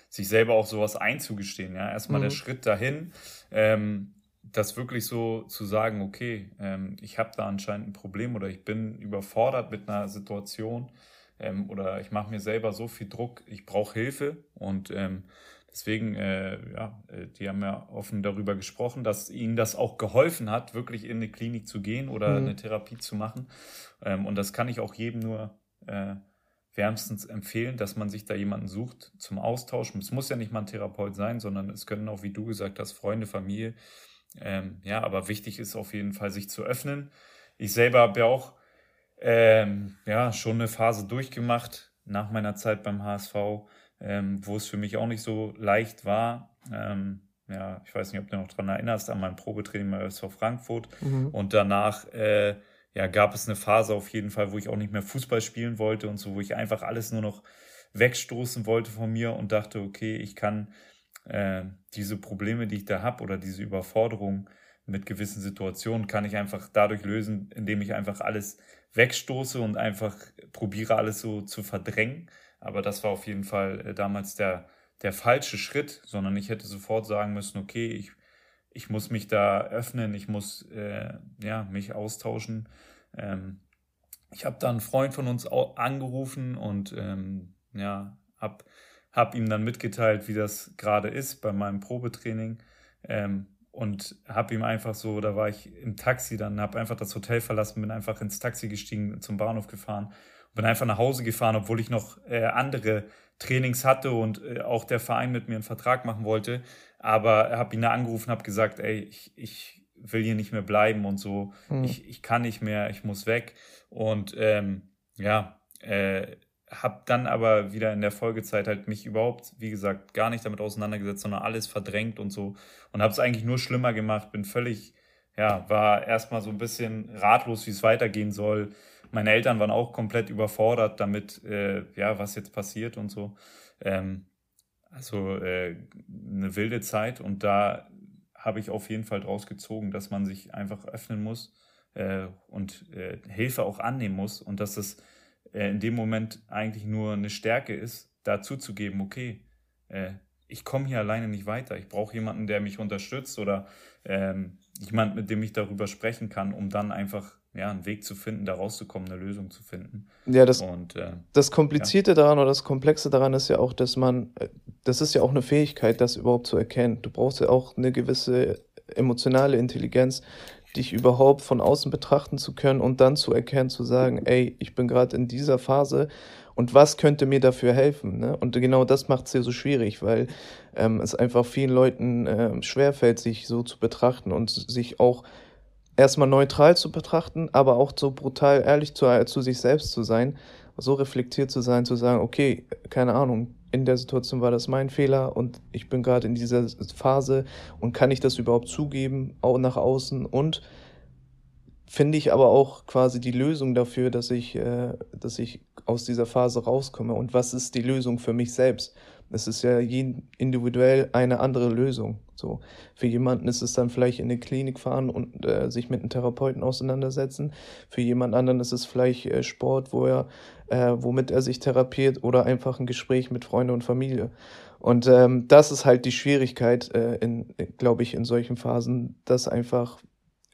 sich selber auch sowas einzugestehen. Ja, erstmal mhm. der Schritt dahin, ähm, das wirklich so zu sagen, okay, ähm, ich habe da anscheinend ein Problem oder ich bin überfordert mit einer Situation ähm, oder ich mache mir selber so viel Druck, ich brauche Hilfe und ähm, deswegen, äh, ja, äh, die haben ja offen darüber gesprochen, dass ihnen das auch geholfen hat, wirklich in eine Klinik zu gehen oder mhm. eine Therapie zu machen. Ähm, und das kann ich auch jedem nur äh, wärmstens empfehlen, dass man sich da jemanden sucht zum Austauschen. Es muss ja nicht mal ein Therapeut sein, sondern es können auch, wie du gesagt hast, Freunde, Familie. Ähm, ja, aber wichtig ist auf jeden Fall, sich zu öffnen. Ich selber habe ja auch ähm, ja, schon eine Phase durchgemacht, nach meiner Zeit beim HSV, ähm, wo es für mich auch nicht so leicht war. Ähm, ja, ich weiß nicht, ob du noch dran erinnerst, an mein Probetraining bei SV Frankfurt. Mhm. Und danach äh, ja, gab es eine Phase auf jeden Fall, wo ich auch nicht mehr Fußball spielen wollte und so, wo ich einfach alles nur noch wegstoßen wollte von mir und dachte, okay, ich kann äh, diese Probleme, die ich da habe oder diese Überforderung mit gewissen Situationen, kann ich einfach dadurch lösen, indem ich einfach alles wegstoße und einfach probiere, alles so zu verdrängen. Aber das war auf jeden Fall äh, damals der, der falsche Schritt, sondern ich hätte sofort sagen müssen, okay, ich, ich muss mich da öffnen, ich muss äh, ja, mich austauschen. Ähm, ich habe da einen Freund von uns angerufen und ähm, ja, habe hab ihm dann mitgeteilt, wie das gerade ist bei meinem Probetraining. Ähm, und habe ihm einfach so, da war ich im Taxi, dann habe einfach das Hotel verlassen, bin einfach ins Taxi gestiegen, zum Bahnhof gefahren bin einfach nach Hause gefahren, obwohl ich noch äh, andere Trainings hatte und äh, auch der Verein mit mir einen Vertrag machen wollte. Aber habe ihn da angerufen, habe gesagt, ey, ich, ich will hier nicht mehr bleiben und so, mhm. ich, ich kann nicht mehr, ich muss weg. Und ähm, ja, äh, habe dann aber wieder in der Folgezeit halt mich überhaupt, wie gesagt, gar nicht damit auseinandergesetzt, sondern alles verdrängt und so und habe es eigentlich nur schlimmer gemacht, bin völlig, ja, war erstmal so ein bisschen ratlos, wie es weitergehen soll. Meine Eltern waren auch komplett überfordert damit, äh, ja, was jetzt passiert und so. Ähm, also äh, eine wilde Zeit und da habe ich auf jeden Fall draus gezogen, dass man sich einfach öffnen muss äh, und äh, Hilfe auch annehmen muss und dass das äh, in dem Moment eigentlich nur eine Stärke ist, da zuzugeben, okay, äh, ich komme hier alleine nicht weiter. Ich brauche jemanden, der mich unterstützt oder ähm, jemand, mit dem ich darüber sprechen kann, um dann einfach ja, einen Weg zu finden, da rauszukommen, eine Lösung zu finden. Ja, das, und, äh, das Komplizierte ja. daran oder das Komplexe daran ist ja auch, dass man, äh, das ist ja auch eine Fähigkeit, das überhaupt zu erkennen. Du brauchst ja auch eine gewisse emotionale Intelligenz, dich überhaupt von außen betrachten zu können und dann zu erkennen, zu sagen, ey, ich bin gerade in dieser Phase und was könnte mir dafür helfen? Ne? Und genau das macht es ja so schwierig, weil ähm, es einfach vielen Leuten äh, schwerfällt, sich so zu betrachten und sich auch erstmal neutral zu betrachten, aber auch so brutal ehrlich zu, äh, zu sich selbst zu sein, so reflektiert zu sein, zu sagen, okay, keine Ahnung, in der Situation war das mein Fehler und ich bin gerade in dieser Phase und kann ich das überhaupt zugeben, auch nach außen und finde ich aber auch quasi die Lösung dafür, dass ich, äh, dass ich aus dieser Phase rauskomme und was ist die Lösung für mich selbst? Es ist ja individuell eine andere Lösung. So für jemanden ist es dann vielleicht in eine Klinik fahren und äh, sich mit einem Therapeuten auseinandersetzen. Für jemand anderen ist es vielleicht äh, Sport, wo er, äh, womit er sich therapiert oder einfach ein Gespräch mit Freunden und Familie. Und ähm, das ist halt die Schwierigkeit, äh, in, glaube ich, in solchen Phasen, das einfach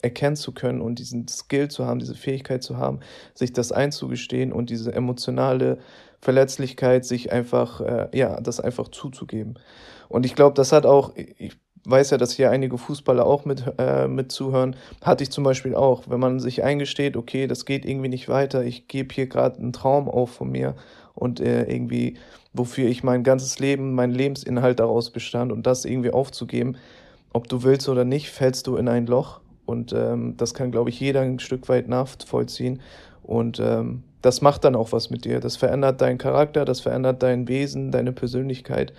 erkennen zu können und diesen Skill zu haben, diese Fähigkeit zu haben, sich das einzugestehen und diese emotionale Verletzlichkeit, sich einfach, äh, ja, das einfach zuzugeben. Und ich glaube, das hat auch, ich weiß ja, dass hier einige Fußballer auch mit, äh, mit zuhören, hatte ich zum Beispiel auch, wenn man sich eingesteht, okay, das geht irgendwie nicht weiter, ich gebe hier gerade einen Traum auf von mir und äh, irgendwie, wofür ich mein ganzes Leben, mein Lebensinhalt daraus bestand und das irgendwie aufzugeben, ob du willst oder nicht, fällst du in ein Loch und ähm, das kann, glaube ich, jeder ein Stück weit nachvollziehen. Und ähm, das macht dann auch was mit dir. Das verändert deinen Charakter, das verändert dein Wesen, deine Persönlichkeit.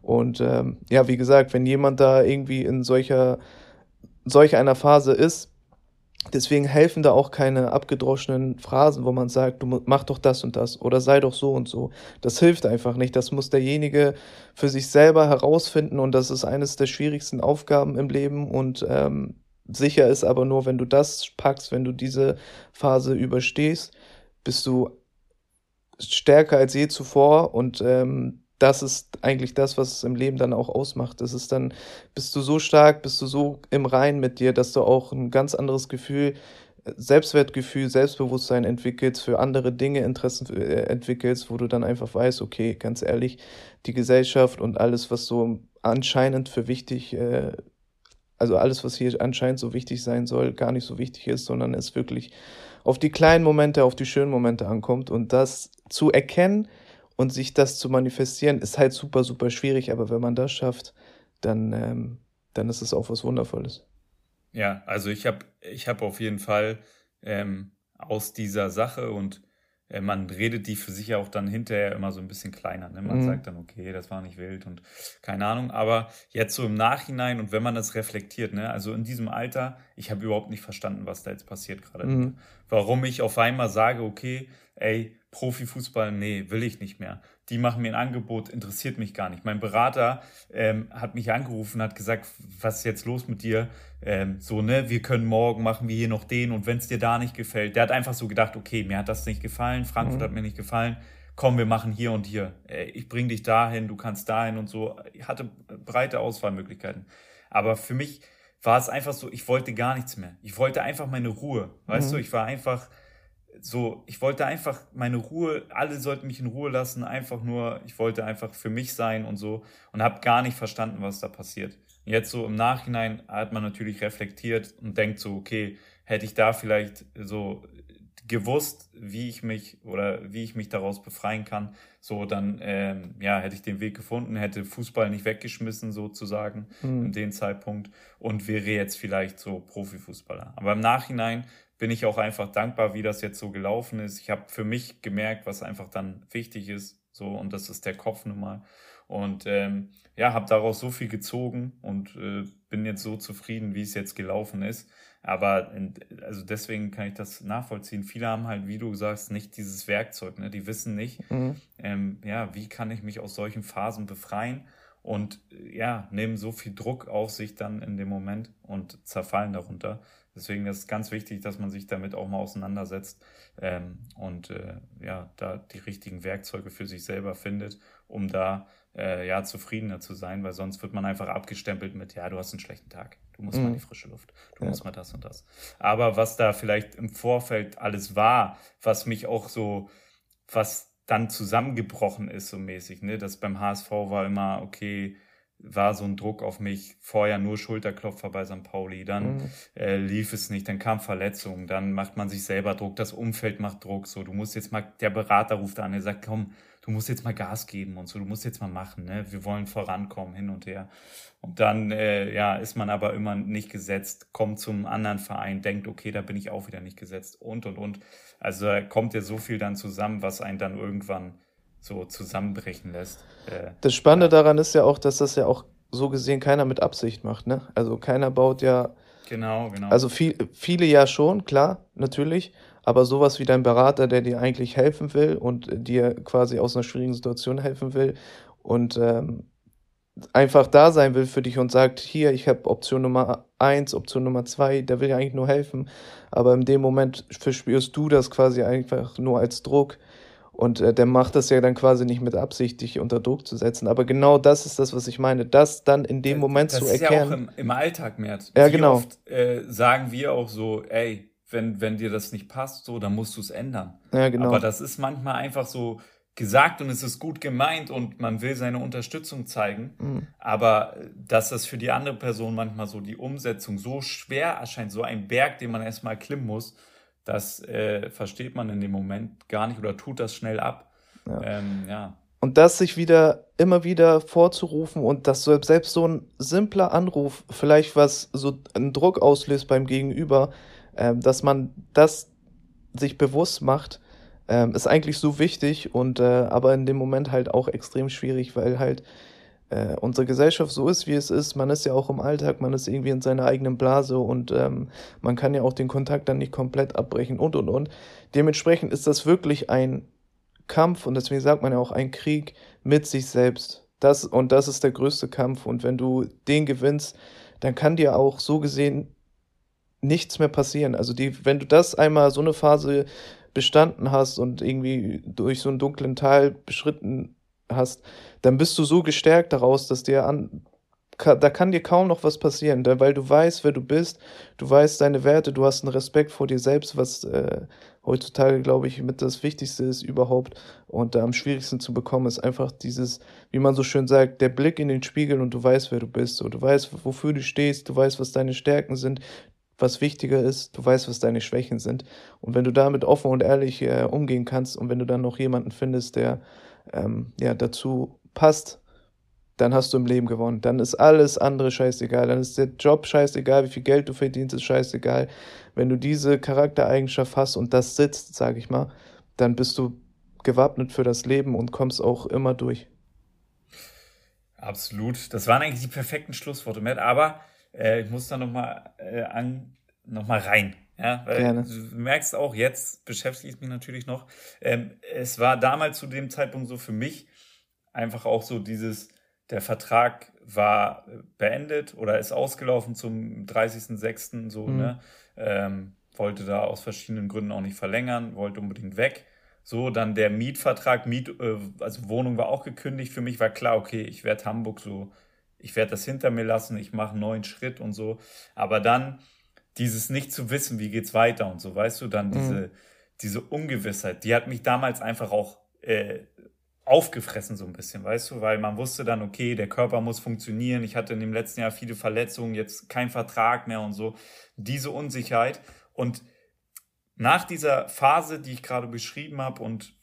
Und ähm, ja, wie gesagt, wenn jemand da irgendwie in solcher, solch einer Phase ist, deswegen helfen da auch keine abgedroschenen Phrasen, wo man sagt, du mach doch das und das oder sei doch so und so. Das hilft einfach nicht. Das muss derjenige für sich selber herausfinden und das ist eines der schwierigsten Aufgaben im Leben und ähm, Sicher ist aber nur, wenn du das packst, wenn du diese Phase überstehst, bist du stärker als je zuvor und ähm, das ist eigentlich das, was es im Leben dann auch ausmacht. Das ist dann, bist du so stark, bist du so im Rein mit dir, dass du auch ein ganz anderes Gefühl, Selbstwertgefühl, Selbstbewusstsein entwickelst, für andere Dinge Interessen äh, entwickelst, wo du dann einfach weißt, okay, ganz ehrlich, die Gesellschaft und alles, was so anscheinend für wichtig äh, also alles, was hier anscheinend so wichtig sein soll, gar nicht so wichtig ist, sondern es wirklich auf die kleinen Momente, auf die schönen Momente ankommt. Und das zu erkennen und sich das zu manifestieren, ist halt super, super schwierig. Aber wenn man das schafft, dann, ähm, dann ist es auch was Wundervolles. Ja, also ich habe ich hab auf jeden Fall ähm, aus dieser Sache und man redet die für sich ja auch dann hinterher immer so ein bisschen kleiner. Ne? Man mhm. sagt dann, okay, das war nicht wild und keine Ahnung. Aber jetzt so im Nachhinein und wenn man das reflektiert, ne, also in diesem Alter, ich habe überhaupt nicht verstanden, was da jetzt passiert gerade. Mhm. Warum ich auf einmal sage, okay, ey, Profifußball, nee, will ich nicht mehr. Die machen mir ein Angebot, interessiert mich gar nicht. Mein Berater ähm, hat mich angerufen, hat gesagt, was ist jetzt los mit dir? Ähm, so, ne, wir können morgen machen wir hier noch den und wenn es dir da nicht gefällt, der hat einfach so gedacht, okay, mir hat das nicht gefallen, Frankfurt mhm. hat mir nicht gefallen, komm, wir machen hier und hier. Äh, ich bring dich dahin, du kannst dahin und so. Ich hatte breite Auswahlmöglichkeiten. Aber für mich war es einfach so, ich wollte gar nichts mehr. Ich wollte einfach meine Ruhe. Weißt mhm. du, ich war einfach so, ich wollte einfach meine Ruhe, alle sollten mich in Ruhe lassen, einfach nur, ich wollte einfach für mich sein und so und habe gar nicht verstanden, was da passiert. Jetzt so im Nachhinein hat man natürlich reflektiert und denkt so, okay, hätte ich da vielleicht so gewusst, wie ich mich oder wie ich mich daraus befreien kann, so dann ähm, ja hätte ich den Weg gefunden, hätte Fußball nicht weggeschmissen sozusagen mhm. in dem Zeitpunkt und wäre jetzt vielleicht so Profifußballer. Aber im Nachhinein bin ich auch einfach dankbar, wie das jetzt so gelaufen ist. Ich habe für mich gemerkt, was einfach dann wichtig ist, so und das ist der Kopf nun mal. Und ähm, ja, habe daraus so viel gezogen und äh, bin jetzt so zufrieden, wie es jetzt gelaufen ist. Aber also deswegen kann ich das nachvollziehen. Viele haben halt, wie du sagst, nicht dieses Werkzeug. Ne? Die wissen nicht, mhm. ähm, ja, wie kann ich mich aus solchen Phasen befreien und ja, nehmen so viel Druck auf sich dann in dem Moment und zerfallen darunter. Deswegen ist es ganz wichtig, dass man sich damit auch mal auseinandersetzt ähm, und äh, ja, da die richtigen Werkzeuge für sich selber findet, um da äh, ja zufriedener zu sein, weil sonst wird man einfach abgestempelt mit, ja, du hast einen schlechten Tag, du musst mhm. mal in die frische Luft, du ja. musst mal das und das. Aber was da vielleicht im Vorfeld alles war, was mich auch so, was dann zusammengebrochen ist, so mäßig, ne, das beim HSV war immer, okay, war so ein Druck auf mich. Vorher nur Schulterklopfer bei St. Pauli, dann mhm. äh, lief es nicht, dann kam Verletzung, dann macht man sich selber Druck, das Umfeld macht Druck. So, du musst jetzt mal, der Berater ruft an, er sagt, komm, du musst jetzt mal Gas geben und so, du musst jetzt mal machen, ne? Wir wollen vorankommen, hin und her. Und dann, äh, ja, ist man aber immer nicht gesetzt, kommt zum anderen Verein, denkt, okay, da bin ich auch wieder nicht gesetzt und und und. Also kommt ja so viel dann zusammen, was einen dann irgendwann so zusammenbrechen lässt. Äh, das Spannende daran ist ja auch, dass das ja auch so gesehen keiner mit Absicht macht, ne? Also keiner baut ja. Genau, genau. Also viel, viele ja schon, klar, natürlich. Aber sowas wie dein Berater, der dir eigentlich helfen will und dir quasi aus einer schwierigen Situation helfen will und ähm, einfach da sein will für dich und sagt, hier, ich habe Option Nummer eins, Option Nummer zwei, der will ja eigentlich nur helfen. Aber in dem Moment verspürst du das quasi einfach nur als Druck und äh, der macht das ja dann quasi nicht mit Absicht, dich unter Druck zu setzen. Aber genau das ist das, was ich meine. Das dann in dem Moment das zu erkennen. Das ist ja auch im, im Alltag, Mert. Ja, Wie genau. oft äh, sagen wir auch so, ey, wenn, wenn dir das nicht passt, so, dann musst du es ändern. Ja, genau. Aber das ist manchmal einfach so gesagt und es ist gut gemeint und man will seine Unterstützung zeigen. Mhm. Aber äh, dass das für die andere Person manchmal so die Umsetzung so schwer erscheint, so ein Berg, den man erstmal klimmen muss, das äh, versteht man in dem Moment gar nicht oder tut das schnell ab. Ja. Ähm, ja. Und das sich wieder immer wieder vorzurufen und dass selbst so ein simpler Anruf vielleicht was so einen Druck auslöst beim Gegenüber, ähm, dass man das sich bewusst macht, ähm, ist eigentlich so wichtig und äh, aber in dem Moment halt auch extrem schwierig, weil halt äh, unsere Gesellschaft so ist, wie es ist. Man ist ja auch im Alltag, man ist irgendwie in seiner eigenen Blase und ähm, man kann ja auch den Kontakt dann nicht komplett abbrechen und und und. Dementsprechend ist das wirklich ein Kampf und deswegen sagt man ja auch ein Krieg mit sich selbst. Das und das ist der größte Kampf und wenn du den gewinnst, dann kann dir auch so gesehen nichts mehr passieren. Also die, wenn du das einmal so eine Phase bestanden hast und irgendwie durch so einen dunklen Tal beschritten hast, dann bist du so gestärkt daraus, dass dir an, da kann dir kaum noch was passieren, weil du weißt, wer du bist, du weißt deine Werte, du hast einen Respekt vor dir selbst, was äh, heutzutage, glaube ich, mit das Wichtigste ist überhaupt. Und äh, am schwierigsten zu bekommen ist einfach dieses, wie man so schön sagt, der Blick in den Spiegel und du weißt, wer du bist, so, du weißt, wofür du stehst, du weißt, was deine Stärken sind, was wichtiger ist, du weißt, was deine Schwächen sind. Und wenn du damit offen und ehrlich äh, umgehen kannst und wenn du dann noch jemanden findest, der ähm, ja, dazu passt, dann hast du im Leben gewonnen. Dann ist alles andere scheißegal. Dann ist der Job scheißegal, wie viel Geld du verdienst, ist scheißegal. Wenn du diese Charaktereigenschaft hast und das sitzt, sage ich mal, dann bist du gewappnet für das Leben und kommst auch immer durch. Absolut. Das waren eigentlich die perfekten Schlussworte, Matt. Aber äh, ich muss da nochmal äh, noch rein. Ja, weil Gerne. du merkst auch, jetzt beschäftige ich mich natürlich noch. Ähm, es war damals zu dem Zeitpunkt so für mich einfach auch so dieses, der Vertrag war beendet oder ist ausgelaufen zum 30.06. so, mhm. ne? Ähm, wollte da aus verschiedenen Gründen auch nicht verlängern, wollte unbedingt weg. So, dann der Mietvertrag, Miet, äh, also Wohnung war auch gekündigt. Für mich war klar, okay, ich werde Hamburg so, ich werde das hinter mir lassen, ich mache einen neuen Schritt und so. Aber dann dieses nicht zu wissen, wie geht's weiter und so, weißt du, dann mhm. diese, diese Ungewissheit, die hat mich damals einfach auch äh, aufgefressen so ein bisschen, weißt du, weil man wusste dann, okay, der Körper muss funktionieren. Ich hatte in dem letzten Jahr viele Verletzungen, jetzt kein Vertrag mehr und so. Diese Unsicherheit und nach dieser Phase, die ich gerade beschrieben habe und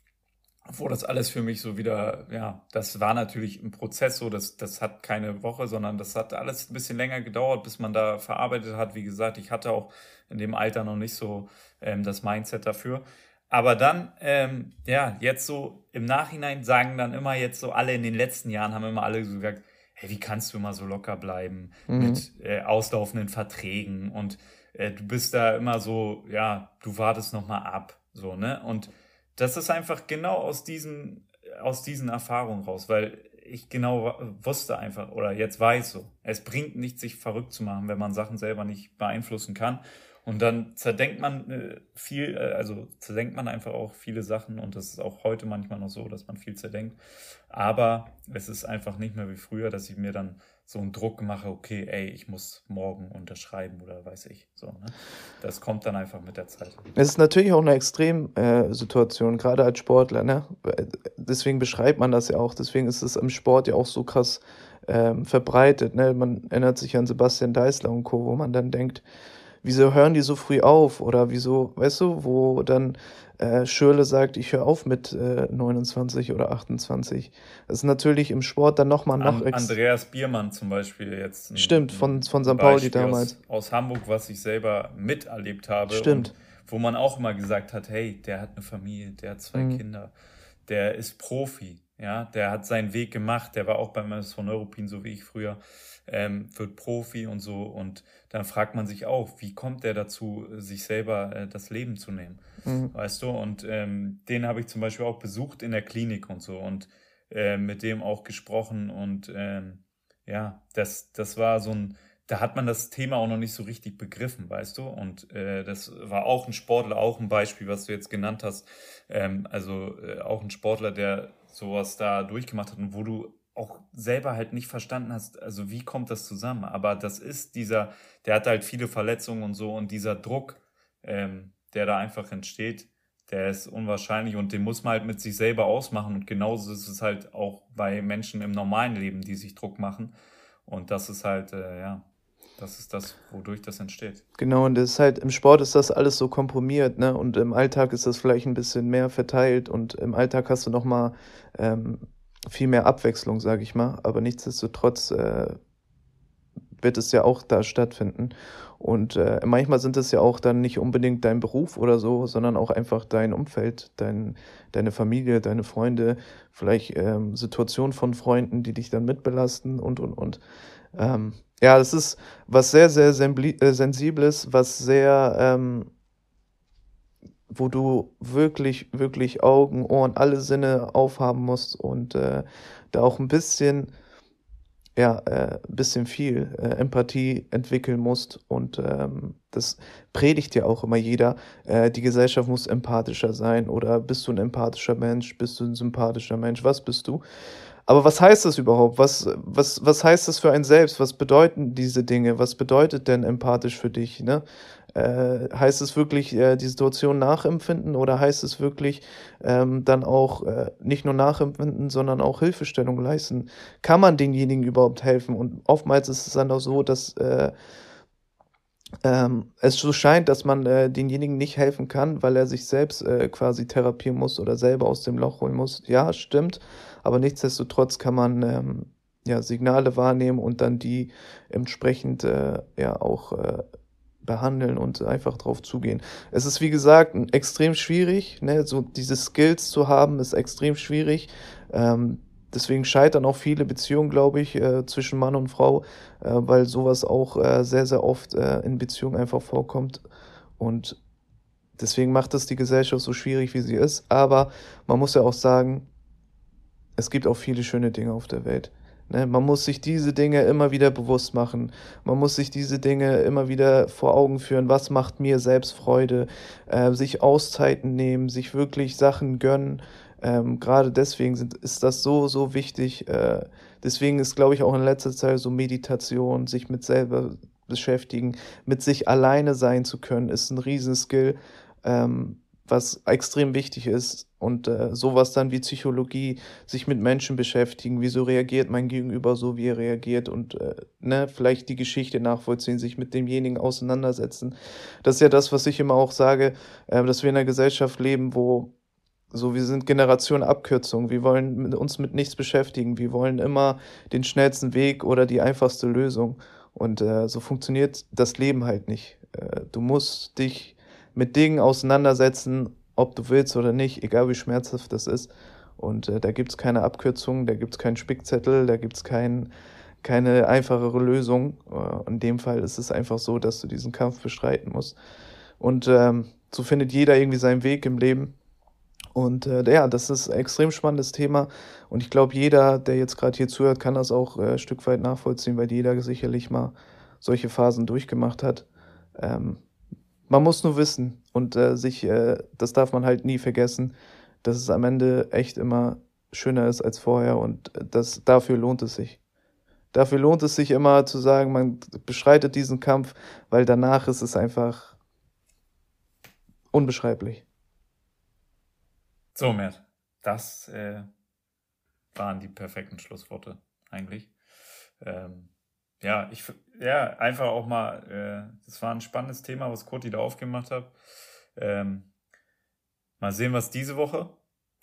wo das alles für mich so wieder, ja, das war natürlich ein Prozess so, das, das hat keine Woche, sondern das hat alles ein bisschen länger gedauert, bis man da verarbeitet hat. Wie gesagt, ich hatte auch in dem Alter noch nicht so ähm, das Mindset dafür. Aber dann, ähm, ja, jetzt so im Nachhinein sagen dann immer jetzt so alle in den letzten Jahren haben immer alle so gesagt, hey, wie kannst du immer so locker bleiben mhm. mit äh, auslaufenden Verträgen und äh, du bist da immer so, ja, du wartest nochmal ab, so, ne? Und das ist einfach genau aus diesen, aus diesen Erfahrungen raus, weil ich genau wusste einfach oder jetzt weiß so, es bringt nichts, sich verrückt zu machen, wenn man Sachen selber nicht beeinflussen kann. Und dann zerdenkt man äh, viel, äh, also zerdenkt man einfach auch viele Sachen und das ist auch heute manchmal noch so, dass man viel zerdenkt. Aber es ist einfach nicht mehr wie früher, dass ich mir dann so einen Druck mache, okay, ey, ich muss morgen unterschreiben oder weiß ich. So, ne? Das kommt dann einfach mit der Zeit. Es ist natürlich auch eine Extremsituation, äh, gerade als Sportler. Ne? Deswegen beschreibt man das ja auch. Deswegen ist es im Sport ja auch so krass ähm, verbreitet. Ne? Man erinnert sich an Sebastian Deißler und Co., wo man dann denkt, wieso hören die so früh auf? Oder wieso, weißt du, wo dann äh, Schürle sagt, ich höre auf mit äh, 29 oder 28. Das ist natürlich im Sport dann nochmal noch. An, Andreas Biermann zum Beispiel jetzt. Ein, Stimmt, von, von St. Pauli damals. Aus, aus, Hamburg, was ich selber miterlebt habe. Stimmt. wo man auch immer gesagt hat, hey, der hat eine Familie, der hat zwei mhm. Kinder, der ist Profi, ja, der hat seinen Weg gemacht, der war auch beim SV Neuruppin, so wie ich früher ähm, wird Profi und so. Und dann fragt man sich auch, wie kommt der dazu, sich selber äh, das Leben zu nehmen? Mhm. Weißt du? Und ähm, den habe ich zum Beispiel auch besucht in der Klinik und so und äh, mit dem auch gesprochen. Und ähm, ja, das, das war so ein, da hat man das Thema auch noch nicht so richtig begriffen, weißt du? Und äh, das war auch ein Sportler, auch ein Beispiel, was du jetzt genannt hast. Ähm, also äh, auch ein Sportler, der sowas da durchgemacht hat und wo du auch selber halt nicht verstanden hast, also wie kommt das zusammen? Aber das ist dieser, der hat halt viele Verletzungen und so und dieser Druck, ähm, der da einfach entsteht, der ist unwahrscheinlich und den muss man halt mit sich selber ausmachen und genauso ist es halt auch bei Menschen im normalen Leben, die sich Druck machen und das ist halt, äh, ja, das ist das, wodurch das entsteht. Genau, und das ist halt, im Sport ist das alles so komprimiert, ne? Und im Alltag ist das vielleicht ein bisschen mehr verteilt und im Alltag hast du nochmal ähm, viel mehr Abwechslung, sage ich mal. Aber nichtsdestotrotz äh, wird es ja auch da stattfinden. Und äh, manchmal sind es ja auch dann nicht unbedingt dein Beruf oder so, sondern auch einfach dein Umfeld, dein, deine Familie, deine Freunde, vielleicht ähm, Situationen von Freunden, die dich dann mitbelasten und, und, und. Ähm, ja, das ist was sehr, sehr äh, Sensibles, was sehr ähm, wo du wirklich, wirklich Augen, Ohren, alle Sinne aufhaben musst und äh, da auch ein bisschen, ja, äh, ein bisschen viel äh, Empathie entwickeln musst. Und ähm, das predigt ja auch immer jeder. Äh, die Gesellschaft muss empathischer sein oder bist du ein empathischer Mensch, bist du ein sympathischer Mensch, was bist du? Aber was heißt das überhaupt? Was, was, was heißt das für ein Selbst? Was bedeuten diese Dinge? Was bedeutet denn empathisch für dich? Ne? Äh, heißt es wirklich äh, die Situation nachempfinden oder heißt es wirklich ähm, dann auch äh, nicht nur nachempfinden, sondern auch Hilfestellung leisten? Kann man denjenigen überhaupt helfen? Und oftmals ist es dann auch so, dass äh, ähm, es so scheint, dass man äh, denjenigen nicht helfen kann, weil er sich selbst äh, quasi therapieren muss oder selber aus dem Loch holen muss. Ja, stimmt, aber nichtsdestotrotz kann man ähm, ja, Signale wahrnehmen und dann die entsprechend äh, ja auch äh, behandeln und einfach drauf zugehen. Es ist, wie gesagt, extrem schwierig. Ne? So diese Skills zu haben, ist extrem schwierig. Ähm, deswegen scheitern auch viele Beziehungen, glaube ich, äh, zwischen Mann und Frau, äh, weil sowas auch äh, sehr, sehr oft äh, in Beziehungen einfach vorkommt. Und deswegen macht es die Gesellschaft so schwierig, wie sie ist. Aber man muss ja auch sagen, es gibt auch viele schöne Dinge auf der Welt. Ne? Man muss sich diese Dinge immer wieder bewusst machen. Man muss sich diese Dinge immer wieder vor Augen führen. Was macht mir selbst Freude? Äh, sich Auszeiten nehmen, sich wirklich Sachen gönnen. Ähm, Gerade deswegen sind, ist das so, so wichtig. Äh, deswegen ist, glaube ich, auch in letzter Zeit so Meditation, sich mit selber beschäftigen, mit sich alleine sein zu können, ist ein Riesenskill. Ähm, was extrem wichtig ist. Und äh, sowas dann wie Psychologie, sich mit Menschen beschäftigen, wieso reagiert mein Gegenüber so, wie er reagiert und äh, ne, vielleicht die Geschichte nachvollziehen, sich mit demjenigen auseinandersetzen. Das ist ja das, was ich immer auch sage, äh, dass wir in einer Gesellschaft leben, wo so, wir sind Generation Abkürzung. Wir wollen uns mit nichts beschäftigen. Wir wollen immer den schnellsten Weg oder die einfachste Lösung. Und äh, so funktioniert das Leben halt nicht. Äh, du musst dich mit Dingen auseinandersetzen, ob du willst oder nicht, egal wie schmerzhaft das ist. Und äh, da gibt es keine Abkürzung, da gibt es keinen Spickzettel, da gibt es kein, keine einfachere Lösung. Äh, in dem Fall ist es einfach so, dass du diesen Kampf bestreiten musst. Und ähm, so findet jeder irgendwie seinen Weg im Leben. Und äh, ja, das ist ein extrem spannendes Thema. Und ich glaube, jeder, der jetzt gerade hier zuhört, kann das auch äh, ein Stück weit nachvollziehen, weil jeder sicherlich mal solche Phasen durchgemacht hat. Ähm, man muss nur wissen und äh, sich, äh, das darf man halt nie vergessen, dass es am Ende echt immer schöner ist als vorher und äh, das, dafür lohnt es sich. Dafür lohnt es sich immer zu sagen, man beschreitet diesen Kampf, weil danach ist es einfach unbeschreiblich. So, Mert, das äh, waren die perfekten Schlussworte eigentlich. Ähm, ja, ich, ja, einfach auch mal, äh, das war ein spannendes Thema, was Kurti da aufgemacht hat. Ähm, mal sehen, was diese Woche,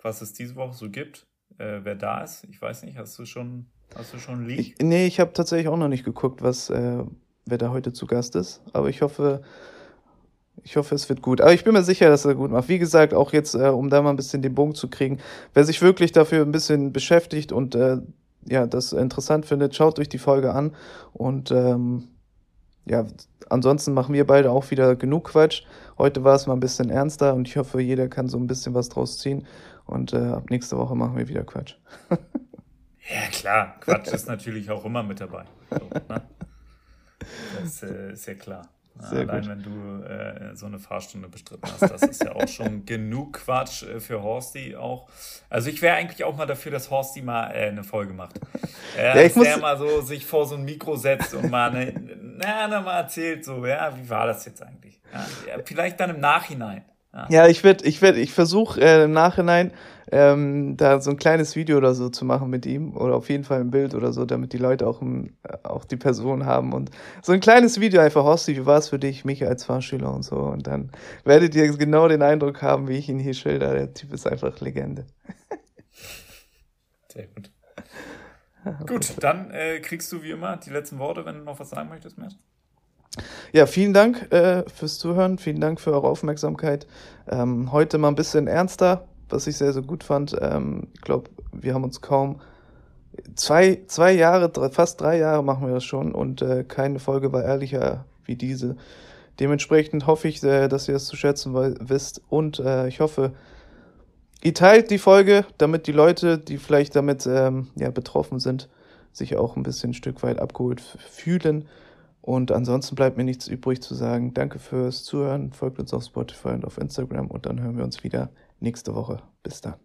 was es diese Woche so gibt, äh, wer da ist. Ich weiß nicht, hast du schon, hast du schon Leak? Ich, nee, ich habe tatsächlich auch noch nicht geguckt, was, äh, wer da heute zu Gast ist. Aber ich hoffe, ich hoffe, es wird gut. Aber ich bin mir sicher, dass er gut macht. Wie gesagt, auch jetzt, äh, um da mal ein bisschen den Bogen zu kriegen, wer sich wirklich dafür ein bisschen beschäftigt und äh, ja, das interessant findet, schaut euch die Folge an. Und ähm, ja, ansonsten machen wir beide auch wieder genug Quatsch. Heute war es mal ein bisschen ernster und ich hoffe, jeder kann so ein bisschen was draus ziehen. Und äh, ab nächste Woche machen wir wieder Quatsch. ja, klar. Quatsch ist natürlich auch immer mit dabei. So, ne? Das äh, ist ja klar. Sehr Allein gut. wenn du äh, so eine Fahrstunde bestritten hast, das ist ja auch schon genug Quatsch äh, für Horsti auch. Also ich wäre eigentlich auch mal dafür, dass Horsti mal äh, eine Folge macht. Äh, ja, ich dass der mal so sich vor so ein Mikro setzt und mal eine, na, na, mal erzählt, so, ja, wie war das jetzt eigentlich? Ja, vielleicht dann im Nachhinein. Ja, ja ich werde, ich werde, ich versuche äh, im Nachhinein ähm, da so ein kleines Video oder so zu machen mit ihm oder auf jeden Fall ein Bild oder so, damit die Leute auch, äh, auch die Person haben und so ein kleines Video einfach, Horsti, wie war es für dich, mich als Fahrschüler und so und dann werdet ihr genau den Eindruck haben, wie ich ihn hier schilder. Der Typ ist einfach Legende. Sehr gut. Gut, dann äh, kriegst du wie immer die letzten Worte, wenn du noch was sagen möchtest, Matt. Ja, vielen Dank äh, fürs Zuhören, vielen Dank für eure Aufmerksamkeit. Ähm, heute mal ein bisschen ernster, was ich sehr, sehr gut fand. Ähm, ich glaube, wir haben uns kaum zwei, zwei Jahre, drei, fast drei Jahre machen wir das schon und äh, keine Folge war ehrlicher wie diese. Dementsprechend hoffe ich, äh, dass ihr es zu schätzen wisst und äh, ich hoffe, ihr teilt die Folge, damit die Leute, die vielleicht damit ähm, ja, betroffen sind, sich auch ein bisschen ein Stück weit abgeholt fühlen. Und ansonsten bleibt mir nichts übrig zu sagen. Danke fürs Zuhören. Folgt uns auf Spotify und auf Instagram und dann hören wir uns wieder nächste Woche. Bis dann.